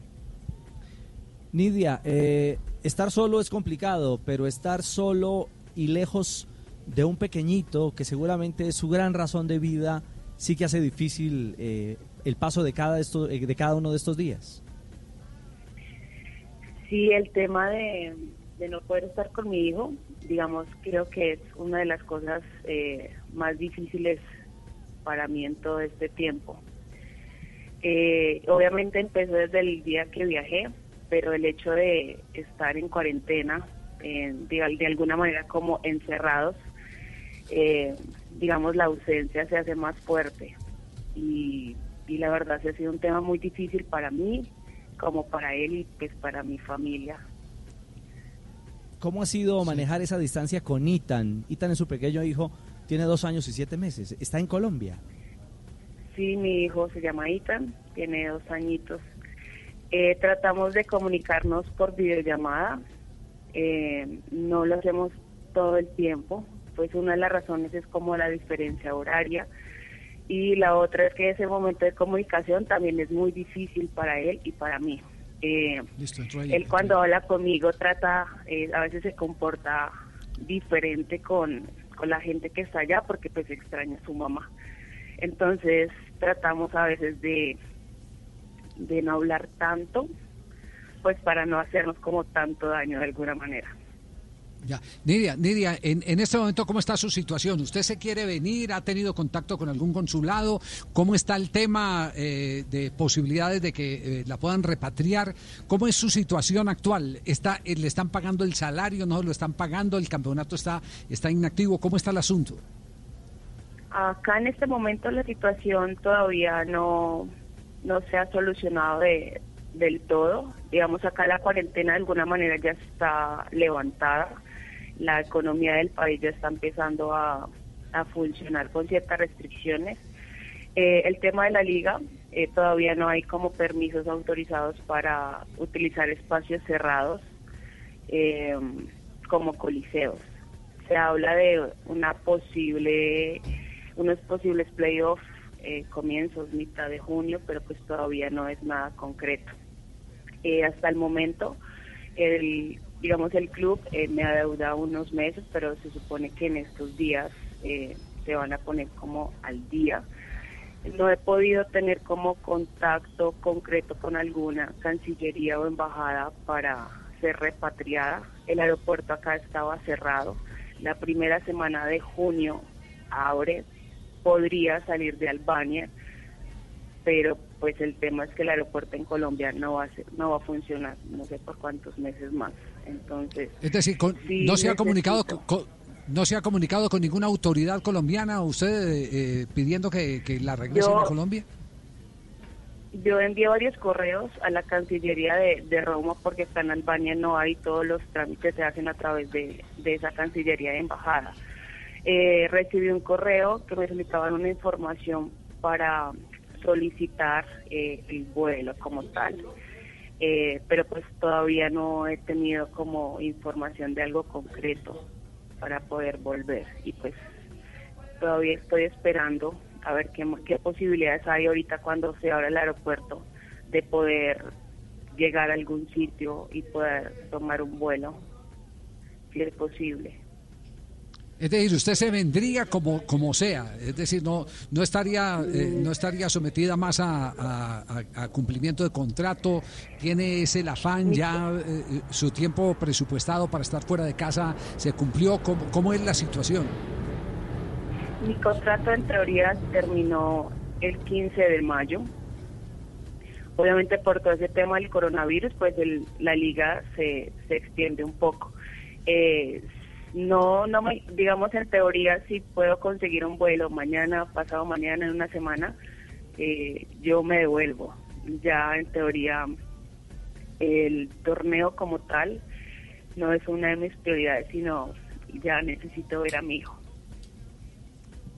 Nidia, eh, estar solo es complicado, pero estar solo y lejos de un pequeñito que seguramente es su gran razón de vida, sí que hace difícil eh, el paso de cada, esto, eh, de cada uno de estos días. Sí, el tema de, de no poder estar con mi hijo, digamos, creo que es una de las cosas eh, más difíciles para mí en todo este tiempo. Eh, obviamente empezó desde el día que viajé, pero el hecho de estar en cuarentena, eh, de, de alguna manera como encerrados, eh, digamos, la ausencia se hace más fuerte. Y, y la verdad se ha sido un tema muy difícil para mí, como para él y pues para mi familia. ¿Cómo ha sido manejar esa distancia con Itan? Itan es su pequeño hijo, tiene dos años y siete meses. Está en Colombia. Sí, mi hijo se llama Ethan, tiene dos añitos. Eh, tratamos de comunicarnos por videollamada, eh, no lo hacemos todo el tiempo, pues una de las razones es como la diferencia horaria y la otra es que ese momento de comunicación también es muy difícil para él y para mí. Eh, Listo, entró ahí. él cuando habla conmigo trata, eh, a veces se comporta diferente con, con la gente que está allá porque pues extraña a su mamá. Entonces tratamos a veces de, de no hablar tanto, pues para no hacernos como tanto daño de alguna manera. Ya. Nidia, Nidia, en, en este momento, ¿cómo está su situación? ¿Usted se quiere venir? ¿Ha tenido contacto con algún consulado? ¿Cómo está el tema eh, de posibilidades de que eh, la puedan repatriar? ¿Cómo es su situación actual? ¿Está, eh, ¿Le están pagando el salario? ¿No lo están pagando? ¿El campeonato está, está inactivo? ¿Cómo está el asunto? Acá en este momento la situación todavía no, no se ha solucionado de, del todo. Digamos, acá la cuarentena de alguna manera ya está levantada. La economía del país ya está empezando a, funcionar con ciertas restricciones. Eh, el tema de la liga, eh, todavía no hay como permisos autorizados para utilizar espacios cerrados eh, como coliseos. Se habla de una posible, unos posibles playoffs comienzos, mitad de junio, pero pues todavía no es nada concreto. Hasta el momento, el, digamos, el club eh, me ha deudado unos meses, pero se supone que en estos días eh, se van a poner como al día. No he podido tener como contacto concreto con alguna cancillería o embajada para ser repatriada. El aeropuerto acá estaba cerrado. La primera semana de junio abre, podría salir de Albania, pero pues el tema es que el aeropuerto en Colombia no va a ser, no va a funcionar, no sé por cuántos meses más. Entonces, Es decir, con- Sí, no se ha comunicado con, no se ha comunicado con ninguna autoridad colombiana usted eh, pidiendo que, que la regresen Yo- a Colombia. Yo envié varios correos a la Cancillería de, de Roma porque acá en Albania no hay todos los trámites se hacen a través de, de esa Cancillería de Embajada. Eh, recibí un correo que me solicitaban una información para solicitar eh, el vuelo como tal. Eh, pero pues todavía no he tenido como información de algo concreto para poder volver y pues todavía estoy esperando a ver qué, qué posibilidades hay ahorita cuando se abra el aeropuerto de poder llegar a algún sitio y poder tomar un vuelo, si es posible. Es decir, usted se vendría como, como sea, es decir, no, no, estaría, eh, no estaría sometida más a, a- cumplimiento de contrato, tiene ese afán ya, eh, su tiempo presupuestado para estar fuera de casa se cumplió, ¿cómo, cómo es la situación? Mi contrato en teoría terminó el 15 de mayo. Obviamente por todo ese tema del coronavirus, pues el- la liga se, se extiende un poco. Eh, no, no me, digamos en teoría, si puedo conseguir un vuelo mañana, pasado mañana, en una semana, eh, yo me devuelvo. Ya en teoría el torneo como tal no es una de mis prioridades, sino ya necesito ver a mi hijo.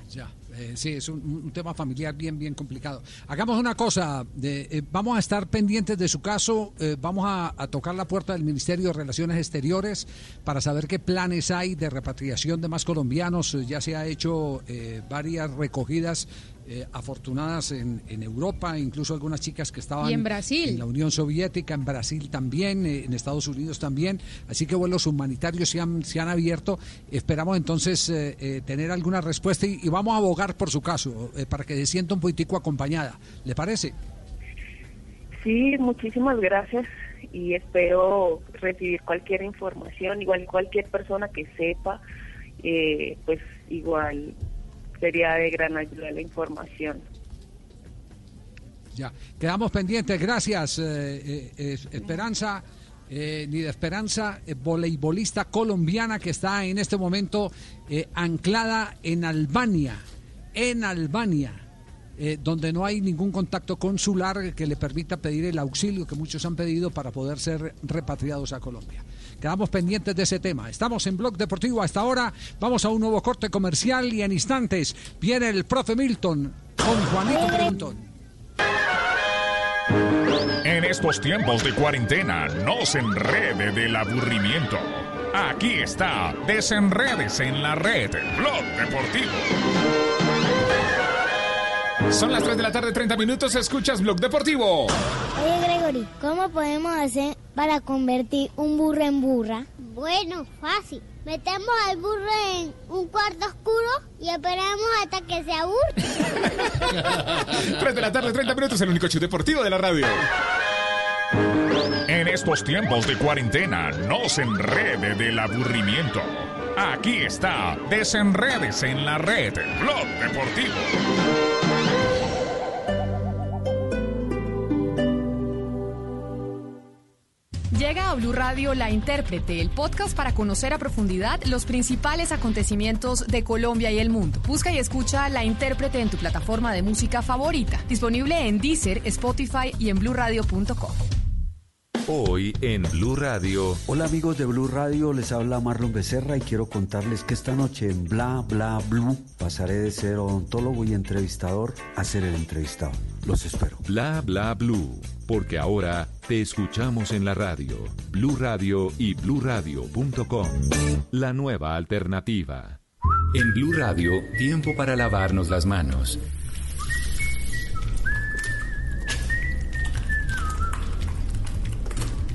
Ya, eh, sí, es un, tema familiar bien, bien complicado. Hagamos una cosa, eh, vamos a estar pendientes de su caso, eh, vamos a, a tocar la puerta del Ministerio de Relaciones Exteriores para saber qué planes hay de repatriación de más colombianos. Ya se ha hecho varias recogidas eh, afortunadas en, en Europa, incluso algunas chicas que estaban Y en Brasil. en la Unión Soviética, en Brasil también, eh, en Estados Unidos también. Así que vuelos humanitarios se han, se han abierto. Esperamos entonces eh, eh, tener alguna respuesta y, y vamos a abogar por su caso, eh, para que se sienta un poquitico acompañada. ¿Le parece? Sí, muchísimas gracias y espero recibir cualquier información, igual cualquier persona que sepa, eh, pues igual sería de gran ayuda la información. Ya, quedamos pendientes. Gracias, eh, eh, Esperanza. eh, ni de esperanza eh, voleibolista colombiana que está en este momento eh, anclada en Albania, en Albania, donde no hay ningún contacto consular que le permita pedir el auxilio que muchos han pedido para poder ser repatriados a Colombia. Quedamos pendientes de ese tema. Estamos en Blog Deportivo hasta ahora. Vamos a un nuevo corte comercial y en instantes viene el profe Milton con Juanito Preguntón. En estos tiempos de cuarentena, no se enrede del aburrimiento. Aquí está, desenredes en la red, Blog Deportivo. Son las 3 de la tarde, 30 minutos, escuchas Blog Deportivo. Oye, Gregory, ¿cómo podemos hacer para convertir un burro en burra? Bueno, fácil. Metemos al burro en un cuarto oscuro y esperamos hasta que se aburre. 3 de la tarde, 30 minutos, el único show deportivo de la radio. En estos tiempos de cuarentena, no se enrede del aburrimiento. Aquí está, desenredes en la red, Blog Deportivo. Llega a Blue Radio La Intérprete, el podcast para conocer a profundidad los principales acontecimientos de Colombia y el mundo. Busca y escucha La Intérprete en tu plataforma de música favorita, disponible en Deezer, Spotify y en bluradio.com. Hoy en Blue Radio. Hola amigos de Blue Radio, les habla Marlon Becerra y quiero contarles que esta noche en Bla Bla Blue pasaré de ser odontólogo y entrevistador a ser el entrevistado. Los espero. Bla bla blue, porque ahora te escuchamos en la radio, Blue Radio y bluradio.com. La nueva alternativa. En Blue Radio, tiempo para lavarnos las manos.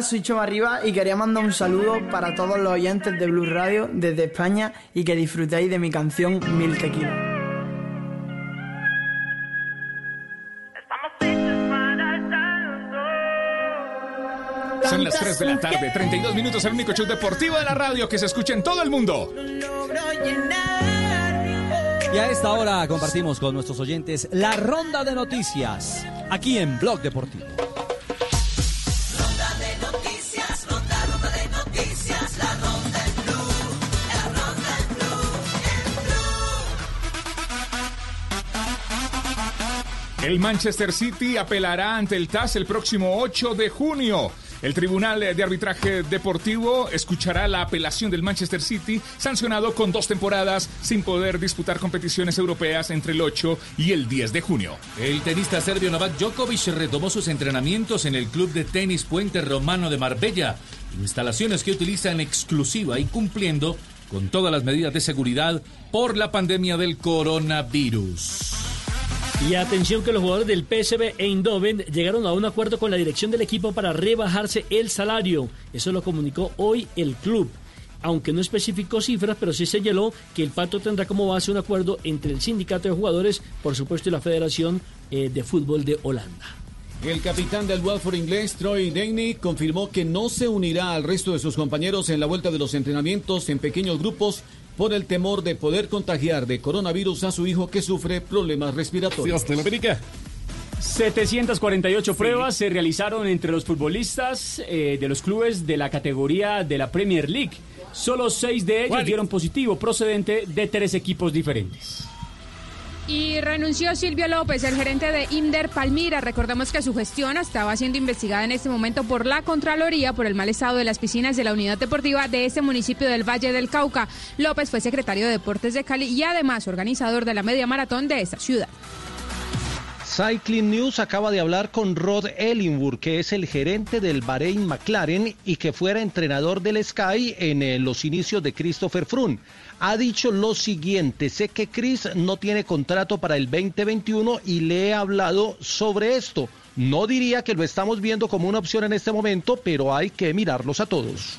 Hola, soy Chema Arriba y quería mandar un saludo para todos los oyentes de Blue Radio desde España y que disfrutéis de mi canción Mil Tequilas. Son las 3 de la tarde, 32 minutos, el único show deportivo de la radio que se escucha en todo el mundo. Y a esta hora compartimos con nuestros oyentes la ronda de noticias aquí en Blog Deportivo. El Manchester City apelará ante el TAS el próximo 8 de junio. El Tribunal de Arbitraje Deportivo escuchará la apelación del Manchester City, sancionado con dos temporadas sin poder disputar competiciones europeas entre el 8 y el 10 de junio. El tenista serbio Novak Djokovic retomó sus entrenamientos en el club de tenis Puente Romano de Marbella, instalaciones que utiliza en exclusiva y cumpliendo con todas las medidas de seguridad por la pandemia del coronavirus. Y atención que los jugadores del PSV Eindhoven llegaron a un acuerdo con la dirección del equipo para rebajarse el salario. Eso lo comunicó hoy el club. Aunque no especificó cifras, pero sí señaló que el pacto tendrá como base un acuerdo entre el sindicato de jugadores, por supuesto, y la Federación eh, de Fútbol de Holanda. El capitán del Watford inglés, Troy Deeney, confirmó que no se unirá al resto de sus compañeros en la vuelta de los entrenamientos en pequeños grupos por el temor de poder contagiar de coronavirus a su hijo que sufre problemas respiratorios. 748 pruebas se realizaron entre los futbolistas eh, de los clubes de la categoría de la Premier League. Solo seis de ellos dieron positivo, procedente de tres equipos diferentes. Y renunció Silvio López, el gerente de Inder Palmira. Recordemos que su gestión estaba siendo investigada en este momento por la Contraloría por el mal estado de las piscinas de la unidad deportiva de este municipio del Valle del Cauca. López fue secretario de Deportes de Cali y además organizador de la media maratón de esta ciudad. Cycling News acaba de hablar con Rod Ellingworth, que es el gerente del Bahrein McLaren y que fuera entrenador del Sky en eh, los inicios de Christopher Froome. Ha dicho lo siguiente, sé que Chris no tiene contrato para el 2021 y le he hablado sobre esto. No diría que lo estamos viendo como una opción en este momento, pero hay que mirarlos a todos.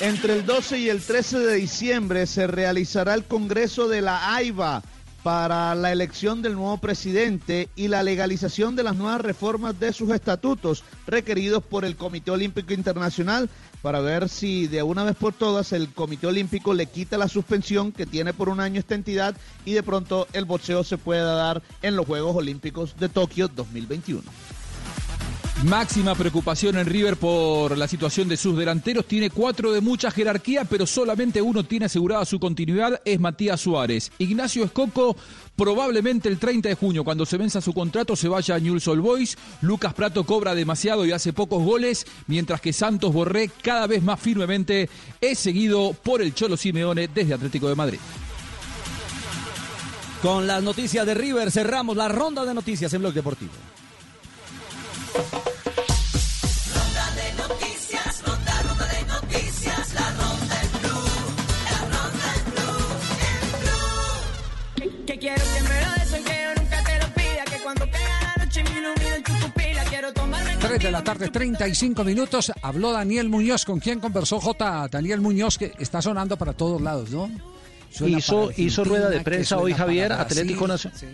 Entre el 12 y el 13 de diciembre se realizará el Congreso de la AIBA para la elección del nuevo presidente y la legalización de las nuevas reformas de sus estatutos requeridos por el Comité Olímpico Internacional para ver si de una vez por todas el Comité Olímpico le quita la suspensión que tiene por un año esta entidad y de pronto el boxeo se pueda dar en los Juegos Olímpicos de Tokio 2021. Máxima preocupación en River por la situación de sus delanteros. Tiene cuatro de mucha jerarquía, pero solamente uno tiene asegurada su continuidad, es Matías Suárez. Ignacio Escoco, probablemente el 30 de junio, cuando se venza su contrato, se vaya a Newell's Old Boys. Lucas Prato cobra demasiado y hace pocos goles, mientras que Santos Borré cada vez más firmemente es seguido por el Cholo Simeone desde Atlético de Madrid. Con las noticias de River cerramos la ronda de noticias en Blog Deportivo. Quiero que me lo des, que yo nunca te lo pida. Que cuando pega la noche me ilumino en tu pupila. Quiero tomarme 3 de la tarde, 35 minutos. Habló Daniel Muñoz. ¿Con quién conversó J? Daniel Muñoz, que está sonando para todos lados, ¿no? Suena hizo, hizo rueda de prensa hoy Javier. Atlético Nacional. Sí,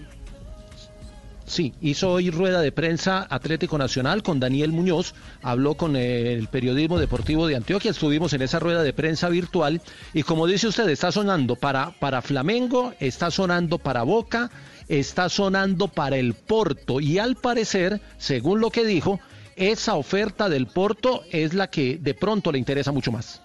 hizo hoy rueda de prensa Atlético Nacional con Daniel Muñoz, habló con eh, el periodismo deportivo de Antioquia, estuvimos en esa rueda de prensa virtual. Y como dice usted, está sonando para, para Flamengo, está sonando para Boca, está sonando para el Porto. Y al parecer, según lo que dijo, esa oferta del Porto es la que de pronto le interesa mucho más.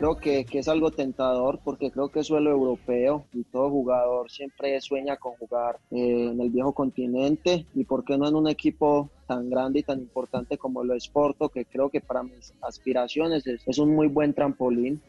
Creo que, que es algo tentador porque creo que es suelo europeo y todo jugador siempre sueña con jugar eh, en el viejo continente y por qué no en un equipo tan grande y tan importante como lo es Porto que creo que para mis aspiraciones es, es un muy buen trampolín.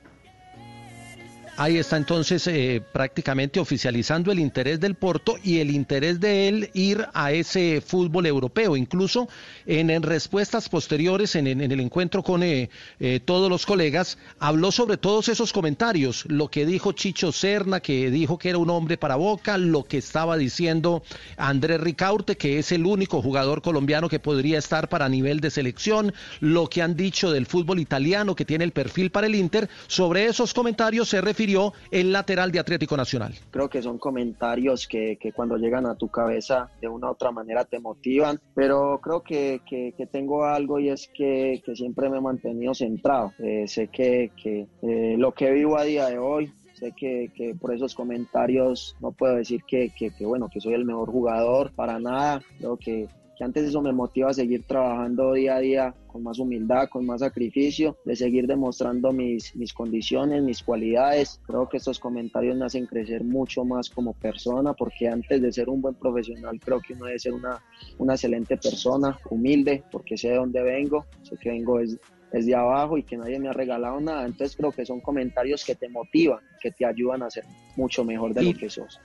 Ahí está entonces eh, prácticamente oficializando el interés del Porto y el interés de él ir a ese fútbol europeo. Incluso en, respuestas posteriores, en, en el encuentro con eh, eh, todos los colegas, habló sobre todos esos comentarios. Lo que dijo Chicho Serna, que dijo que era un hombre para Boca, lo que estaba diciendo Andrés Ricaurte, que es el único jugador colombiano que podría estar para nivel de selección, lo que han dicho del fútbol italiano, que tiene el perfil para el Inter. Sobre esos comentarios se refirió el lateral de Atlético Nacional. Creo que son comentarios que, que cuando llegan a tu cabeza de una u otra manera te motivan, pero creo que, que, que tengo algo y es que, siempre me he mantenido centrado. Eh, sé que eh, lo que vivo a día de hoy sé que, que, por esos comentarios no puedo decir que, que, que, bueno que soy el mejor jugador para nada creo que, que antes eso me motiva a seguir trabajando día a día con más humildad, con más sacrificio, de seguir demostrando mis, mis condiciones, mis cualidades. Creo que estos comentarios me hacen crecer mucho más como persona, porque antes de ser un buen profesional, creo que uno debe ser una, una excelente persona, humilde, porque sé de dónde vengo, sé que vengo es, es de abajo y que nadie me ha regalado nada. Entonces creo que son comentarios que te motivan, que te ayudan a ser mucho mejor de lo que sos.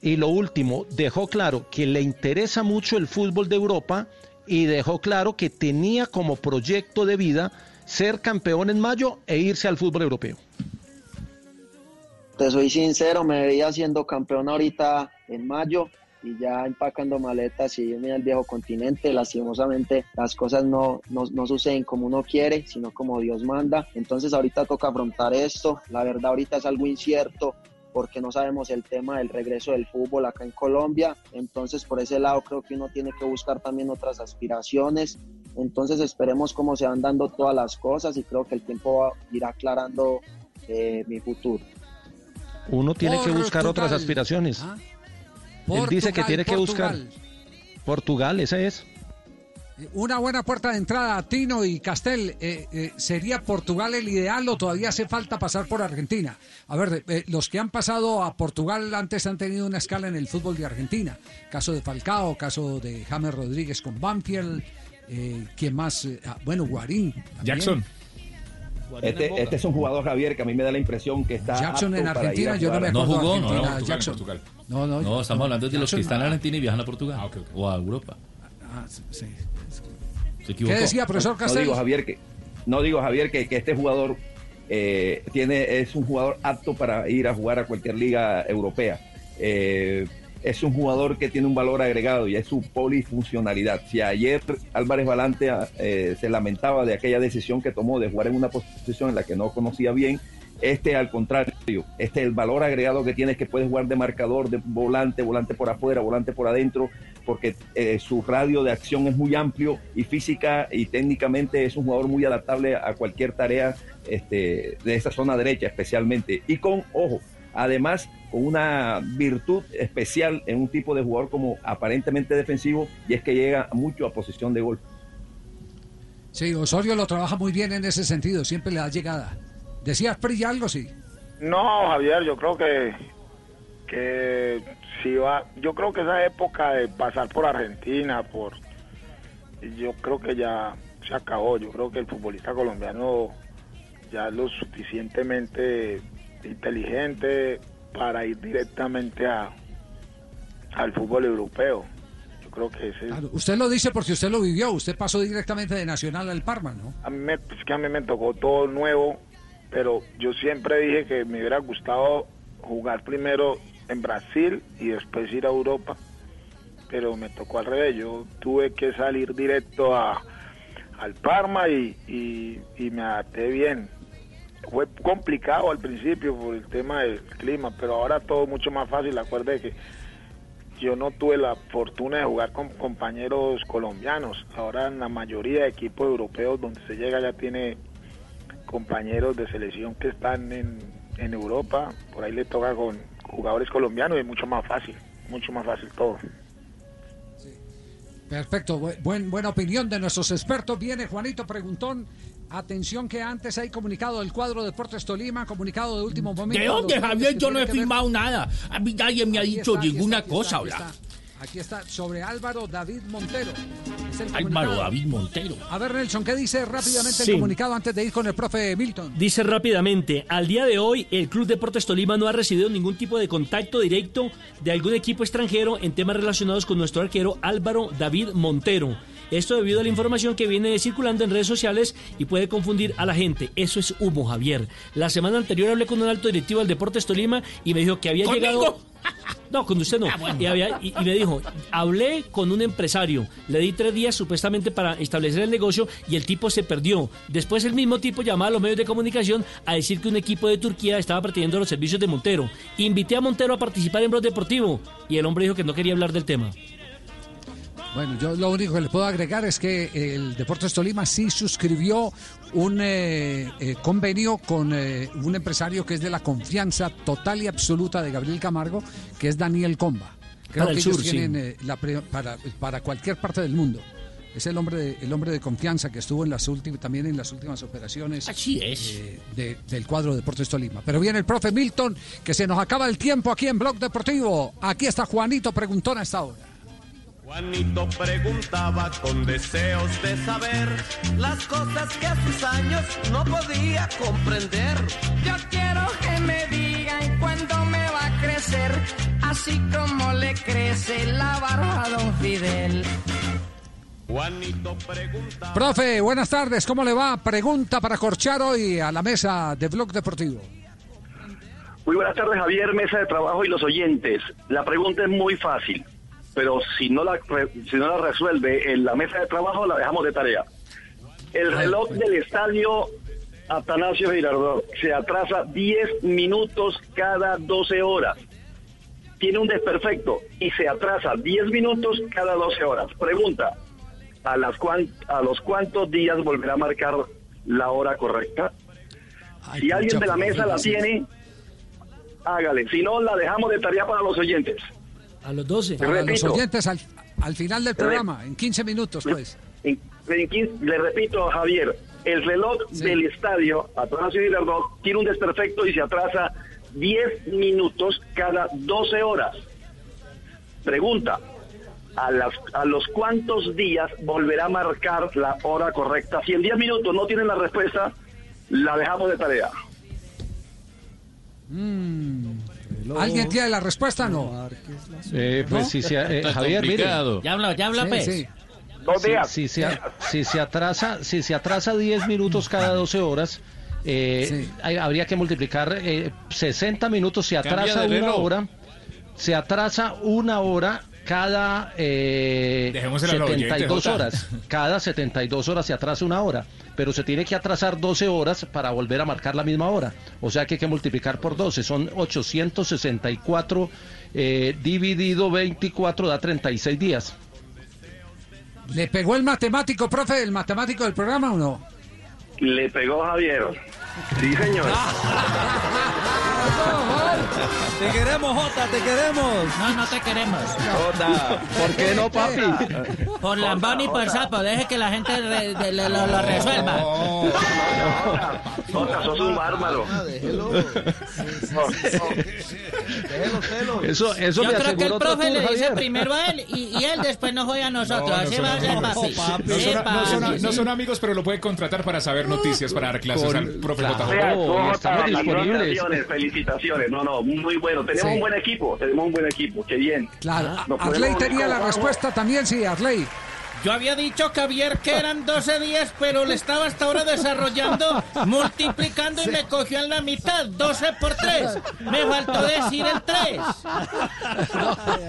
Y lo último, dejó claro que le interesa mucho el fútbol de Europa y dejó claro que tenía como proyecto de vida ser campeón en mayo e irse al fútbol europeo. Te soy sincero, me veía siendo campeón ahorita en mayo y ya empacando maletas y irme al viejo continente. Lastimosamente las cosas no, no, no suceden como uno quiere, sino como Dios manda. Entonces ahorita toca afrontar esto. La verdad ahorita es algo incierto porque no sabemos el tema del regreso del fútbol acá en Colombia. Entonces por ese lado creo que uno tiene que buscar también otras aspiraciones. Entonces esperemos cómo se van dando todas las cosas y creo que el tiempo va- irá aclarando eh, mi futuro. Uno tiene que buscar otras aspiraciones. Él dice que Portugal, tiene que buscar Portugal. Portugal, esa es. Una buena puerta de entrada, Tino y Castel. eh, eh, ¿Sería Portugal el ideal o todavía hace falta pasar por Argentina? A ver, eh, los que han pasado a Portugal antes han tenido una escala en el fútbol de Argentina. Caso de Falcao, caso de James Rodríguez con Banfield. Eh, ¿Quién más? Eh, ah, bueno, Guarín. también. Jackson. Este, este es un jugador, Javier, que a mí me da la impresión que está. Jackson apto en para ir a Argentina, yo no me acuerdo jugó, de no, Argentina, no, Jackson. Portugal, No, no, No, estamos hablando de los que están en Argentina y viajan a Portugal. O a Europa. Ah, sí. Se equivocó. ¿Qué decía, profesor No Castel? digo, Javier, que, no digo, Javier, que, que este jugador eh, tiene, es un jugador apto para ir a jugar a cualquier liga europea. Eh, es un jugador que tiene un valor agregado y es su polifuncionalidad. Si ayer Álvarez Valante eh, se lamentaba de aquella decisión que tomó de jugar en una posición en la que no conocía bien, este al contrario, este el valor agregado que tiene es que puede jugar de marcador, de volante, volante por afuera, volante por adentro, porque eh, su radio de acción es muy amplio y física y técnicamente es un jugador muy adaptable a cualquier tarea este, de esa zona derecha especialmente. Y con, ojo, además con una virtud especial en un tipo de jugador como aparentemente defensivo y es que llega mucho a posición de gol. Sí, Osorio lo trabaja muy bien en ese sentido, siempre le da llegada. ¿Decías Prilla algo, sí? No, Javier, yo creo que que si va, yo creo que esa época de pasar por Argentina, por yo creo que ya se acabó. Yo creo que el futbolista colombiano ya es lo suficientemente inteligente para ir directamente a al fútbol europeo. Yo creo que ese Claro, usted lo dice porque usted lo vivió, usted pasó directamente de Nacional al Parma, ¿no? a mí me, es que a mí me tocó todo nuevo, pero yo siempre dije que me hubiera gustado jugar primero en Brasil y después ir a Europa, pero me tocó al revés, yo tuve que salir directo a, al Parma y, y, y me adapté bien. Fue complicado al principio por el tema del clima, pero ahora todo mucho más fácil. Acuerde que yo no tuve la fortuna de jugar con compañeros colombianos. Ahora en la mayoría de equipos europeos donde se llega ya tiene compañeros de selección que están en, en Europa. Por ahí le toca con jugadores colombianos y es mucho más fácil, mucho más fácil todo. Perfecto, bu- buen, buena opinión de nuestros expertos. Viene Juanito Preguntón. Atención que antes hay comunicado del cuadro Deportes Tolima, comunicado de último momento. ¿De dónde, Javier? Yo no he firmado nada. A mí nadie me ha dicho está, ninguna está, cosa, está, hola. Aquí está. Sobre Álvaro David Montero. Álvaro. David Montero. A ver, Nelson, ¿qué dice rápidamente Sí. el comunicado antes de ir con el profe Milton? Dice rápidamente, al día de hoy el Club Deportes Tolima no ha recibido ningún tipo de contacto directo de algún equipo extranjero en temas relacionados con nuestro arquero Álvaro David Montero. Esto debido a la información que viene circulando en redes sociales y puede confundir a la gente. Eso es humo, Javier. La semana anterior hablé con un alto directivo del Deportes Tolima y me dijo que había ¿Conmigo? llegado... No, con usted no. y, había- y- y me dijo, hablé con un empresario, le di tres días supuestamente para establecer el negocio y el tipo se perdió. Después el mismo tipo llamaba a los medios de comunicación a decir que un equipo de Turquía estaba pretendiendo los servicios de Montero. Invité a Montero a participar en Blog Deportivo y el hombre dijo que no quería hablar del tema. Bueno, yo lo único que le puedo agregar es que el Deportes Tolima sí suscribió un eh, eh, convenio con eh, un empresario que es de la confianza total y absoluta de Gabriel Camargo, que es Daniel Comba. Creo Para el que ellos sur, tienen eh, la pre- para, para cualquier parte del mundo. Es el hombre de, el hombre de confianza que estuvo en las últimas también en las últimas operaciones Así es. eh, de- del cuadro de Deportes Tolima. Pero viene el profe Milton, que se nos acaba el tiempo aquí en Blog Deportivo. Aquí está Juanito Preguntón a esta hora. Juanito preguntaba con deseos de saber las cosas que a sus años no podía comprender. Yo quiero que me digan cuándo me va a crecer, así como le crece la barba a don Fidel. Juanito preguntaba. Profe, buenas tardes, ¿cómo le va? Pregunta para corchar hoy a la mesa de Blog Deportivo. Muy buenas tardes, Javier, mesa de trabajo y los oyentes. La pregunta es muy fácil, pero si no la, si no la resuelve en la mesa de trabajo, la dejamos de tarea. El reloj del estadio Atanasio Girardot se atrasa 10 minutos cada 12 horas. Tiene un desperfecto y se atrasa 10 minutos cada 12 horas. Pregunta, ¿a, las cuan- a los cuántos días volverá a marcar la hora correcta? si alguien de la mesa la tiene, hágale. Si no, la dejamos de tarea para los oyentes. A los 12. Para los oyentes al, al final del programa, en 15 minutos, pues. En- en quin- le repito, Javier, el reloj del estadio Atanasio Girardot tiene un desperfecto y se atrasa 10 minutos cada 12 horas. Pregunta, ¿a, las, ¿a los cuántos días volverá a marcar la hora correcta? Si en 10 minutos no tienen la respuesta, La dejamos de tarea. ¿Alguien tiene la respuesta no? Eh, pues ¿No? si se, eh, Javier, mire. Ya habla- ya habla, Sí, pues. sí. Dos Si- días. Si, se, a- si se atrasa, si se atrasa 10 minutos cada 12 horas, eh, hay- habría que multiplicar eh, 60 minutos. Se atrasa una reloj. hora. Se atrasa una hora cada eh, Dejémoselo al oyente, 72 Jota. horas. Cada 72 horas se atrasa una hora. Pero se tiene que atrasar 12 horas para volver a marcar la misma hora. O sea que hay que multiplicar por 12. Son 864 eh, dividido 24 da 36 días. ¿Le pegó el matemático, profe, el matemático del programa o no? Le pegó Javier. Sí, señor. Te queremos, Jota, te queremos. No, no te queremos. Jota, ¿por qué no, papi? Por lambón y por sapo, deje que la gente re- de- lo, lo- lo resuelva. Jota, sos un bárbaro. Eso, eso Yo creo que el aseguró otro profe tour, le dice Javier. primero a él y, y él después nos oye a nosotros. No, no Así son va a ser, amigos. papi. No Sí, son, no son- papi, no sí. son amigos, pero lo puede contratar para saber noticias, para dar clases Con- al profe claro. JJ. Estamos disponibles. felicitaciones, felicitaciones. No, no, muy bueno. Tenemos Sí. un buen equipo, tenemos un buen equipo. Qué bien. Claro. Nos Arley tenía la respuesta también, sí, Arley. Yo había dicho, Javier, que eran 12 días, pero le estaba hasta ahora desarrollando, multiplicando y me cogió en la mitad, 12 por 3. Me faltó decir el 3.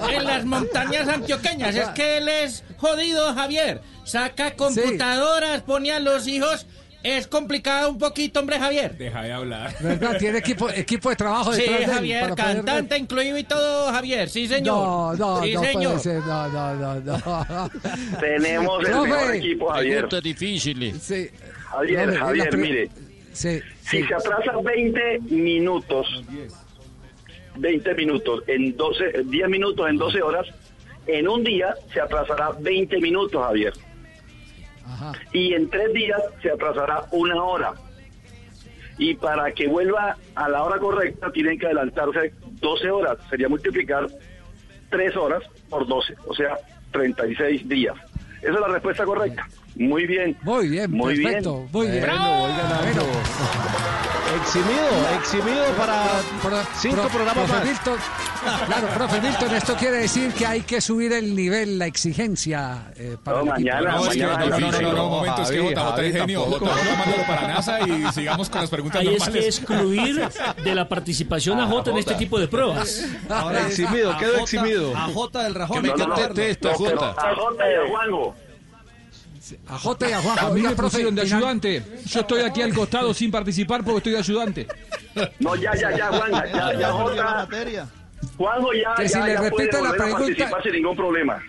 En las montañas antioqueñas, es que él es jodido, Javier. Saca computadoras, pone a los hijos. Es complicado un poquito, hombre, Javier. Deja de hablar. ¿Verdad? Tiene equipo, equipo de trabajo Sí, detrás de él Javier, para poder- cantante incluido y todo, Javier. Sí, señor. No, no, sí, no señor. puede ser, no, no, no, no. Tenemos el mejor equipo, Javier. Preguntas difíciles. Sí. Javier, Javier, pre- mire. Sí, Si se atrasa 20 minutos, 20 minutos en 12, 10 minutos en 12 horas, en un día se atrasará 20 minutos, Javier. Ajá. Y en tres días se atrasará una hora. Y para que vuelva a la hora correcta, tienen que adelantarse 12 horas. Sería multiplicar 3 horas por 12, o sea, 36 días. Esa es la respuesta correcta. Muy bien. Muy bien, Muy bien. Muy bien. Bueno, voy ganando. Eximido, eximido para cinco Pro- programas profe más. Milton, claro, profe Milton, esto quiere decir que hay que subir el nivel, la exigencia eh, para No, el mañana, No, es que- no, no, no, no, no, un momento, es que Jota es genio. Jota, mándalo para NASA y sigamos con las preguntas Ahí es que normales. excluir de la participación a Jota en este tipo de pruebas. Ahora Eximido, Jota- eximido. A Jota del Rajón. Que me hay que pero Jota. a Jota y a Juanjo. A Jota y a Juanjo. A mí me pusieron de ayudante. Yo estoy aquí al costado sin participar porque estoy de ayudante. No, ya, ya, ya, Juan, ya, ya. Juanjo ya, Que ya, si le ya puede repite la a pregunta- sin ningún problema.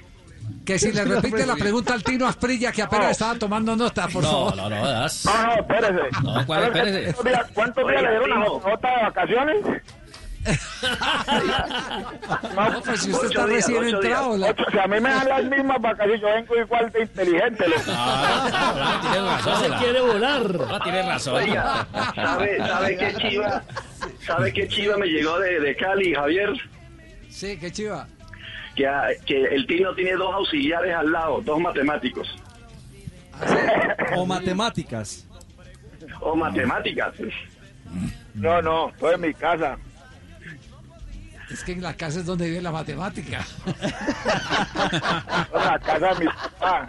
Que si le repite la pregunta al Tino Asprilla, que apenas estaba tomando nota, por No, favor. no, no, das. No, no, espérese. No, ¿cuál? Espérese. ¿Cuántos días, cuántos días le dieron a Jota de vacaciones? No, pues si usted está días, recién entrado. la- Ocho, si a mí me dan las mismas vacaciones, yo vengo igual de inteligente. loco. Ah, tienes Ya razón. se quiere volar. Hola, tienes razón. Oiga, ¿sabe, sabe qué chiva? ¿Sabe qué chiva me llegó de, de Cali, Javier? Sí, qué chiva. Que, que el Tino tiene dos auxiliares al lado, dos matemáticos. O matemáticas. O matemáticas. No, no, estoy en mi casa. Es que en la casa es donde vive la matemática. La casa de mi papá.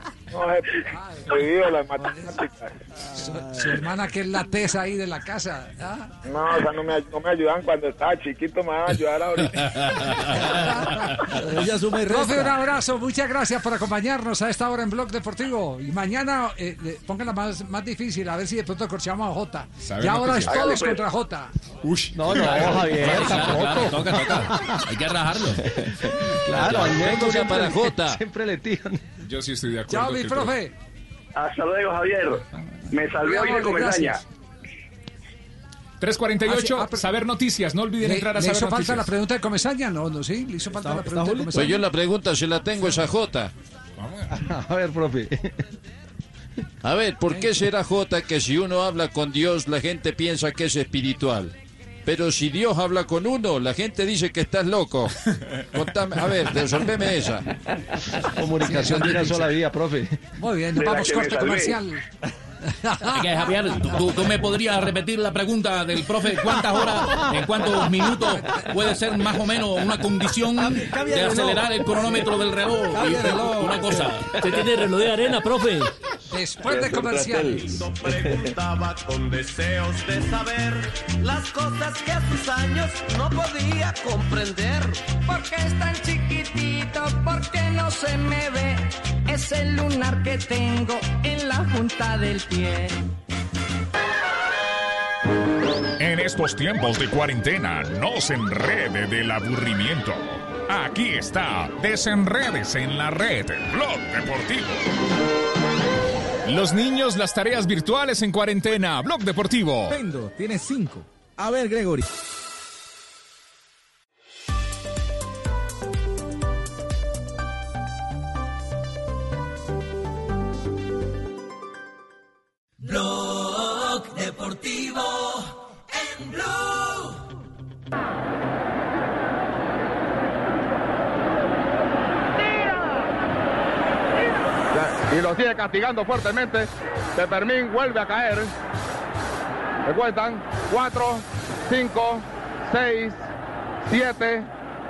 Prohibido las matemáticas. Su, su hermana, que es la tesa ahí de la casa. ¿ah? No, o sea, no me, no me ayudan cuando estaba chiquito, me van a ayudar ahorita. Ella suma y Profe, un abrazo, muchas gracias por acompañarnos a esta hora en Blog Deportivo. Y mañana, eh, pónganla más, más difícil, a ver si de pronto corchamos a Jota. Y ahora es todos pues. contra Jota. Ush. No, no, Javier, Claro, claro, tampoco. toca, toca. Hay que rajarlo. Claro, menos ya para Jota. Siempre le tiran. Yo sí estoy de acuerdo. Chao, mi profe. Hasta luego, Javier. Me salvé hoy de gracias. 348, Ah, sí, ah, saber noticias. No olviden ¿Le, entrar a le saber hizo falta noticias. la pregunta de Comesaña? No, no, sí, le hizo falta Está- la pregunta de. Comesaña. Pues yo la pregunta se la tengo esa Jota. A ver, profe. A ver, ¿por qué será Jota que si uno habla con Dios la gente piensa que es espiritual? Pero si Dios habla con uno, la gente dice que estás loco. Contame, a ver, resolveme esa. Comunicación de una sola vía, profe. Muy bien, nos vamos corte comercial. Es que, Javier, ¿tú, me podrías repetir la pregunta del profe, ¿cuántas horas, en cuántos minutos puede ser más o menos una condición de acelerar el cronómetro del reloj. Una cosa. Usted tiene reloj de arena, profe. Después de comerciales. Preguntaba con deseos de saber las cosas que a sus años no podía comprender. Porque es tan chiquitito, porque no se me ve. Es el lunar que tengo en la junta del pie. En estos tiempos de cuarentena, no se enrede del aburrimiento. Aquí está, desenredes en la red, Blog Deportivo. Los niños, las tareas virtuales en cuarentena. Blog Deportivo. Pendo, tiene cinco. A ver, Gregory. Castigando fuertemente. Pepermín vuelve a caer. Me cuentan 4, 5, 6, 7,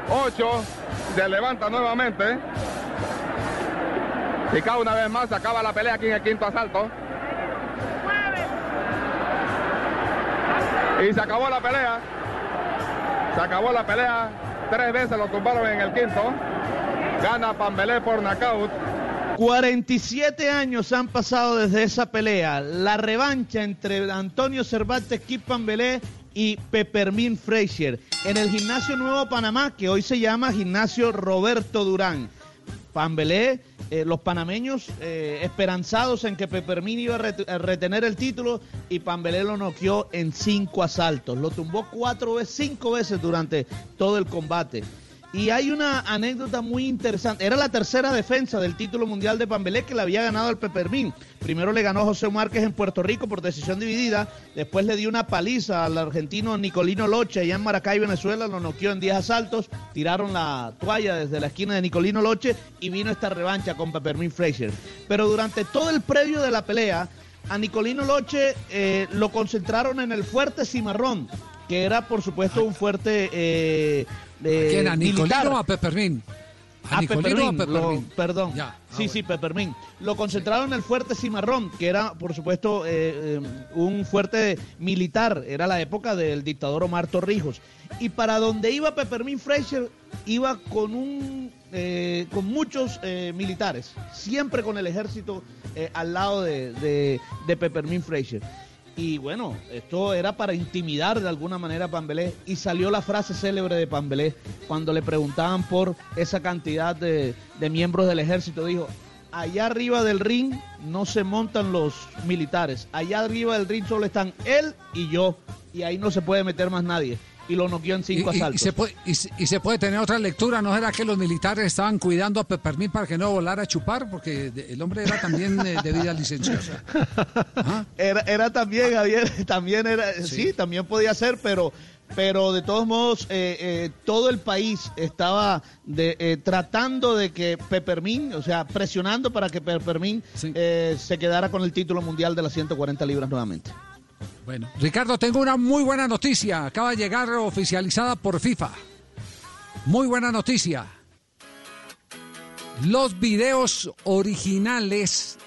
8. Se levanta nuevamente. Y cada una vez más acaba la pelea aquí en el quinto asalto. Y se acabó la pelea. Se acabó la pelea. Tres veces lo tumbaron en el quinto. Gana Pambelé por knockout. 47 años han pasado desde esa pelea. La revancha entre Antonio Cervantes Kipambelé y Peppermint Frazier en el Gimnasio Nuevo Panamá, que hoy se llama Gimnasio Roberto Durán. Pambelé, eh, los panameños eh, esperanzados en que Peppermint iba a, a retener el título y Pambelé lo noqueó en cinco asaltos. Lo tumbó cuatro veces, cinco veces durante todo el combate. Y hay una anécdota muy interesante. Era la tercera defensa del título mundial de Pambelé que le había ganado al Peppermint. Primero le ganó José Márquez en Puerto Rico por decisión dividida. Después le dio una paliza al argentino Nicolino Loche allá en Maracay, Venezuela. Lo noqueó en 10 asaltos. Tiraron la toalla desde la esquina de Nicolino Loche y vino esta revancha con Peppermint Fraser. Pero durante todo el previo de la pelea, a Nicolino Loche eh, lo concentraron en el fuerte cimarrón, que era por supuesto un fuerte eh, eh, ¿Quién? ¿A. Nicolino o a Peppermint? A lo- perdón. Ya, ah, sí, sí, Peppermint. Lo concentraron en el fuerte Cimarrón, que era, por supuesto, eh, eh, un fuerte militar. Era la época del dictador Omar Torrijos. Y para donde iba Peppermint Fraser, iba con un eh, con muchos militares, siempre con el ejército al lado de, de, de Peppermint Fraser. Y bueno, esto era para intimidar de alguna manera a Pambelé. Y salió la frase célebre de Pambelé cuando le preguntaban por esa cantidad de, de miembros del ejército. Dijo, allá arriba del ring no se montan los militares. Allá arriba del ring solo están él y yo. Y ahí no se puede meter más nadie. Y lo noqueó en cinco Y- y- y, asaltos. se puede, y, se- y se puede tener otra lectura, ¿no era que los militares estaban cuidando a Peppermint para que no volara a chupar? Porque de- el hombre era también eh, de vida licenciosa. Era, era también, Javier, también era, sí, también podía ser, pero, pero de todos modos, eh, eh, todo el país estaba de, eh, tratando de que Peppermint, o sea, presionando para que Peppermint eh, se quedara con el título mundial de las 140 libras nuevamente. Bueno, Ricardo, tengo una muy buena noticia. Acaba de llegar oficializada por FIFA. Muy buena noticia. Los videos originales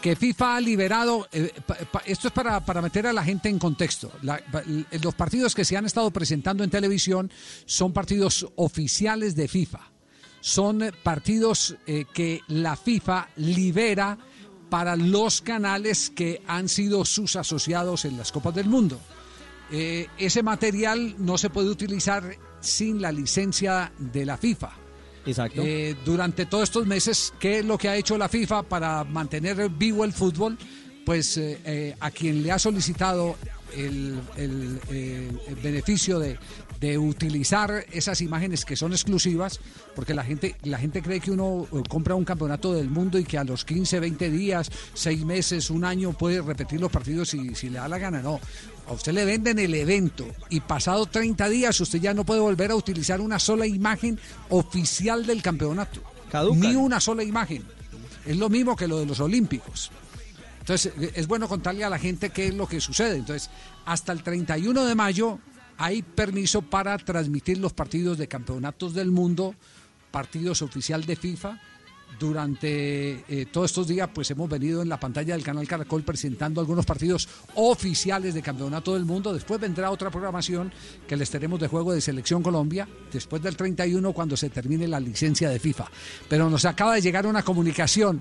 que FIFA ha liberado, eh, esto es para, para meter a la gente en contexto. Los partidos que se han estado presentando en televisión son partidos oficiales de FIFA. Son partidos eh, que la FIFA libera para los canales que han sido sus asociados en las Copas del Mundo. Eh, ese material no se puede utilizar sin la licencia de la FIFA. Exacto. Eh, durante todos estos meses, ¿qué es lo que ha hecho la FIFA para mantener vivo el fútbol? Pues eh, a quien le ha solicitado el, el, el beneficio de, de utilizar esas imágenes que son exclusivas, porque la gente, la gente cree que uno eh, compra un campeonato del mundo y que a los 15, 20 días, 6 meses, un año puede repetir los partidos si, si le da la gana. No, a usted le venden el evento y pasado 30 días usted ya no puede volver a utilizar una sola imagen oficial del campeonato. Ni una sola imagen. Es lo mismo que lo de los Olímpicos. Entonces, es bueno contarle a la gente qué es lo que sucede. Entonces, hasta el 31 de mayo hay permiso para transmitir los partidos de campeonatos del mundo, partidos oficial de FIFA. Durante eh, todos estos días, pues hemos venido en la pantalla del canal Caracol presentando algunos partidos oficiales de campeonato del mundo. Después vendrá otra programación que les tenemos de juego de Selección Colombia, después del 31, cuando se termine la licencia de FIFA. Pero nos acaba de llegar una comunicación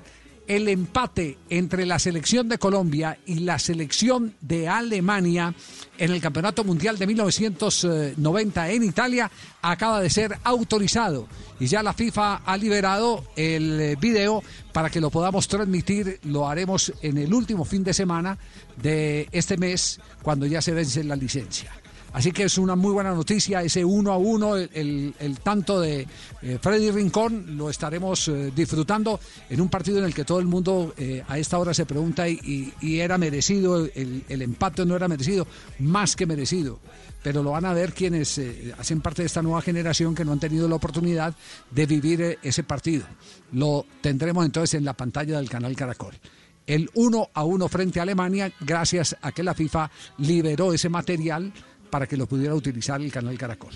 el empate entre la selección de Colombia y la selección de Alemania en el Campeonato Mundial de 1990 en Italia acaba de ser autorizado y ya la FIFA ha liberado el eh, video para que lo podamos transmitir. Lo haremos en el último fin de semana de este mes cuando ya se vence la licencia. Así que es una muy buena noticia, ese uno a uno, el, el- tanto de eh, Freddy Rincón, lo estaremos eh, disfrutando en un partido en el que todo el mundo eh, a esta hora se pregunta y, era merecido, el, el empate no era merecido, más que merecido. Pero lo van a ver quienes eh, hacen parte de esta nueva generación que no han tenido la oportunidad de vivir ese partido. Lo tendremos entonces en la pantalla del canal Caracol el 1 a 1 frente a Alemania gracias a que la FIFA liberó ese material para que lo pudiera utilizar el canal Caracol.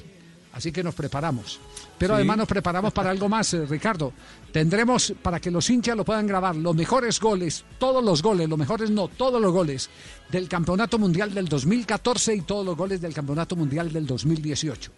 Así que nos preparamos. Pero Sí. además nos preparamos para algo más, eh, Ricardo. Tendremos, para que los hinchas lo puedan grabar, los mejores goles, todos los goles, los mejores no, todos los goles del Campeonato Mundial del 2014 y todos los goles del Campeonato Mundial del 2018.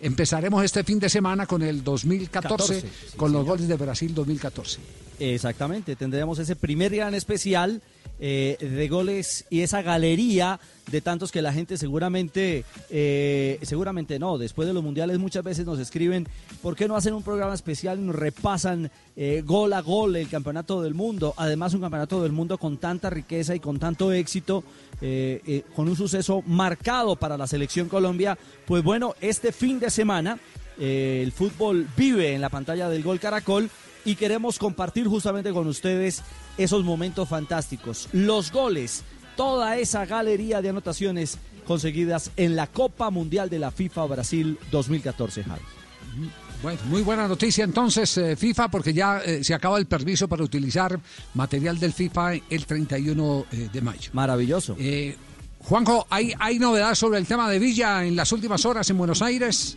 Empezaremos este fin de semana con el 2014, 14, con los goles de Brasil 2014. Exactamente, tendremos ese primer gran especial eh, de goles y esa galería de tantos que la gente seguramente, eh, seguramente no, después de los mundiales muchas veces nos escriben, ¿por qué no hacen un programa especial nos repasan eh, gol a gol el campeonato del mundo? Además un campeonato del mundo con tanta riqueza y con tanto éxito, eh, con un suceso marcado para la selección Colombia, pues bueno, este fin de semana el fútbol vive en la pantalla del Gol Caracol y queremos compartir justamente con ustedes esos momentos fantásticos, los goles, toda esa galería de anotaciones conseguidas en la Copa Mundial de la FIFA Brasil 2014, Javi. Bueno, muy buena noticia entonces, eh, FIFA, porque ya eh, se acaba el permiso para utilizar material del FIFA el 31 eh, de mayo. Maravilloso. Juanjo, ¿hay, ¿hay novedad sobre el tema de Villa en las últimas horas en Buenos Aires?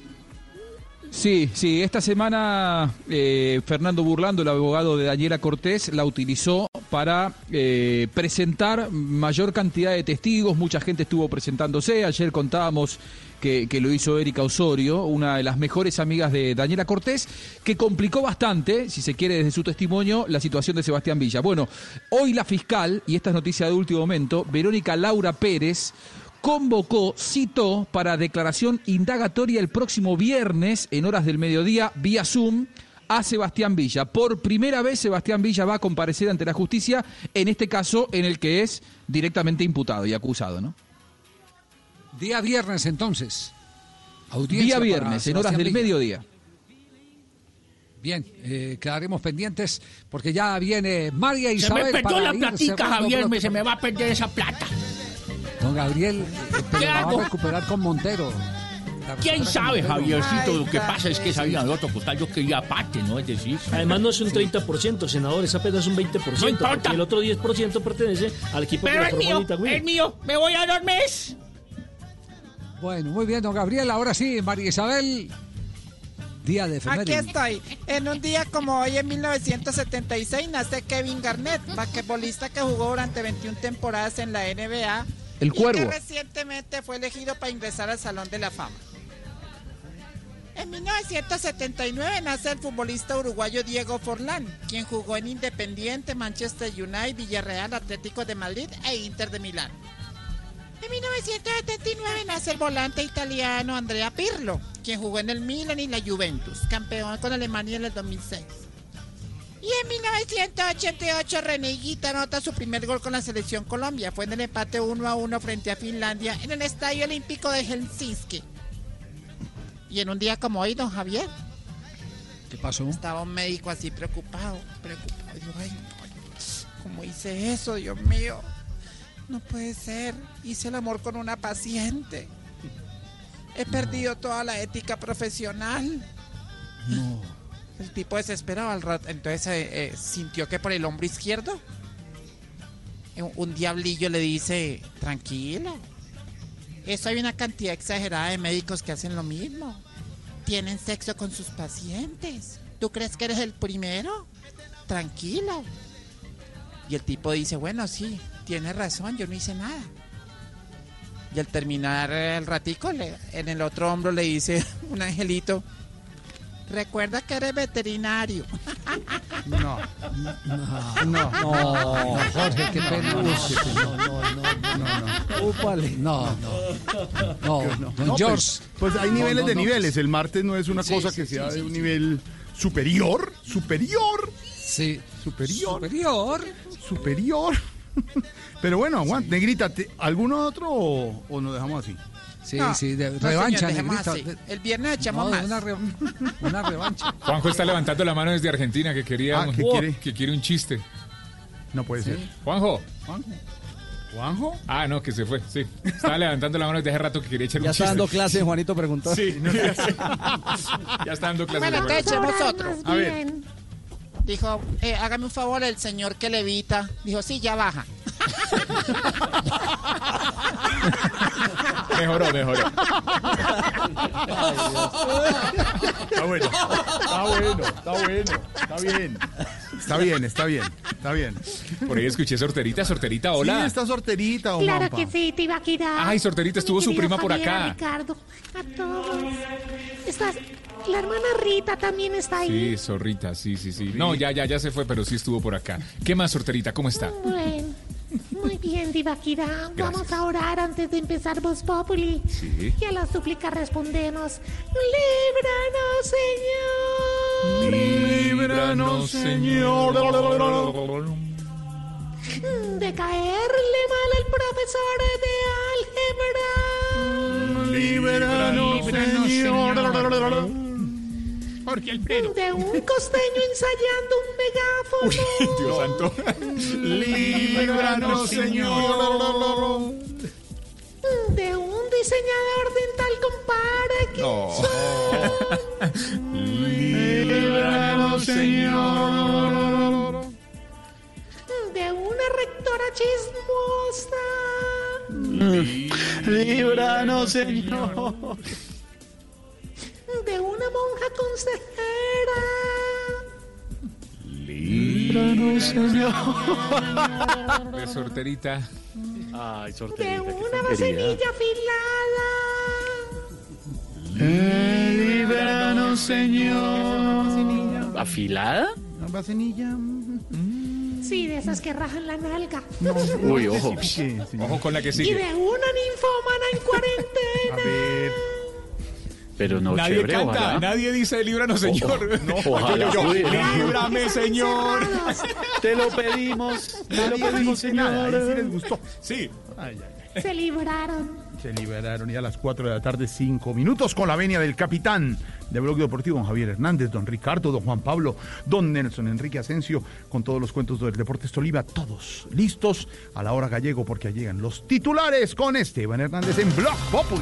Sí, sí, esta semana eh, Fernando Burlando, el abogado de Daniela Cortés, la utilizó para eh, presentar mayor cantidad de testigos, mucha gente estuvo presentándose, ayer contábamos que, que lo hizo Erika Osorio, una de las mejores amigas de Daniela Cortés, que complicó bastante, si se quiere desde su testimonio, la situación de Sebastián Villa. Bueno, hoy la fiscal, y esta es noticia de último momento, Verónica Laura Pérez, convocó, citó para declaración indagatoria el próximo viernes en horas del mediodía vía Zoom a Sebastián Villa. Por primera vez Sebastián Villa va a comparecer ante la justicia, en este caso en el que es directamente imputado y acusado, ¿no? Día viernes entonces. Audiencia Día viernes, en horas del Villa. mediodía. Bien, eh, quedaremos pendientes porque ya viene María Se Isabel. me perdió para la ir platica, cerrando Javier, bloque. me, se me va a perder esa plata. Gabriel, eh, pero ¿Qué la va a recuperar con Montero. ¿Quién sabe. Javiercito? Lo que pasa es que sabía de otro costal, yo quería aparte, ¿no? Es decir, Además no es un 30%, senador, es apenas un 20%. No importa. el otro 10% pertenece al equipo Pero que es mío, es mío, me voy a dormir. Bueno, muy bien, don Gabriel. Ahora sí, María Isabel. Día de Aquí estoy. En un día como hoy, en 1976, nace Kevin Garnett, basquetbolista que jugó durante 21 temporadas en la NBA. El Y Cuervo. que recientemente fue elegido para ingresar al Salón de la Fama. En 1979 nace el futbolista uruguayo Diego Forlán, quien jugó en Independiente, Manchester United, Villarreal, Atlético de Madrid e Inter de Milán. En 1979 nace el volante italiano Andrea Pirlo, quien jugó en el Milan y la Juventus, campeón con Alemania en el 2006. Y en 1988 René Higuita anota su primer gol con la selección Colombia. Fue en el empate 1 a 1 frente a Finlandia en el Estadio Olímpico de Helsinki. Y en un día como hoy, don Javier, ¿Qué pasó? estaba un médico así preocupado, preocupado. Dijo, ay, no, ¿cómo hice eso, Dios mío? No puede ser. Hice el amor con una paciente. He perdido toda la ética profesional. No. El tipo desesperado al rato. Entonces eh, eh, sintió que por el hombro izquierdo un- diablillo le dice, tranquilo. Eso hay una cantidad exagerada de médicos que hacen lo mismo. Tienen sexo con sus pacientes. ¿Tú crees que eres el primero? Tranquilo. Y el tipo dice, bueno, sí, tienes razón, yo no hice nada. Y al terminar el ratico, en el otro hombro le dice un angelito, recuerda que eres veterinario. No. No. No. No, Jorge, qué pena. No, no, Úpale. No, no. No, No, don pues, George. Pues, hay No, niveles no, de no, niveles. El martes no es una Sí, cosa que sí, sea sí, de un sí. nivel superior, superior. Sí. Superior. Superior. Superior. Pero bueno, aguanta. Negrita, ¿te- ¿alguno otro o, o nos dejamos así? Sí, No, sí, de- no, revancha, señor, así. El viernes echamos No, más. Una, re- una revancha. Juanjo está levantando la mano desde Argentina que quería Ah, ¿qué Oh, quiere? que quiere un chiste. No puede ser. Juanjo. Juanjo. ¿Juanjo? Ah, no, que se fue, sí. Estaba levantando la mano desde hace rato que quería echar Ya un está chiste. dando clase, Juanito preguntó. Sí. ya está dando clase. Bueno, entonces echemos otro. A ver. Dijo, eh, hágame un favor, el señor que levita. Dijo, sí, ya baja. Mejoró, mejoró. Está bueno, está bueno, está bueno, está bien. Está bien, está bien, está bien. Por ahí escuché sorterita, sorterita, hola. Sí, está sorterita, o Claro que sí, te iba a quedar. Ay, sorterita, estuvo su prima por acá. Ricardo, a todos. Estás, la hermana Rita también está ahí. Sí, zorrita, sí, sí, sí. No, ya, ya, ya se fue, pero sí estuvo por acá. ¿Qué más, sorterita? ¿Cómo está? Bueno, muy bien, Divaquira. Vamos a orar antes de empezar Voz Populi. Sí. Y a la súplica respondemos: ¡Líbranos, Señor! Líbranos, Señor. De caerle mal al profesor de álgebra. Líbranos, Señor. Jorge Alfredo. De un costeño ensayando un megáfono. Dios santo. Líbranos, Señor. De un diseñador dental con Parkinson. Líbranos, Señor. De una rectora chismosa. Líbranos, Señor. De una monja consejera. Líbranos, Señor. De sorterita. De Ay, sorterita. una semilla afilada. Líbranos, Señor. ¿Afilada? ¿Una vacinilla? Sí, de esas que rajan la nalga. Uy, ojo. Ojo con la que Y sigue. de una ninfómana en cuarentena. A ver. Pero no, Nadie chévere, canta, ojalá. nadie dice líbranos, señor. No, Ojalá yo, líbrame, señor. Te lo pedimos. Te lo Nadie pedimos, dice nada, señor. sí les gustó. Sí. Ay, ay, ay. Se libraron. Se liberaron ya a las 4 de la tarde, 5 minutos, con la venia del capitán de Blog Deportivo, don Javier Hernández, don Ricardo, don Juan Pablo, don Nelson Enrique Asensio, con todos los cuentos del Deportes Tolima, todos listos a la hora gallego, porque llegan los titulares con Esteban Hernández en Blog Populi.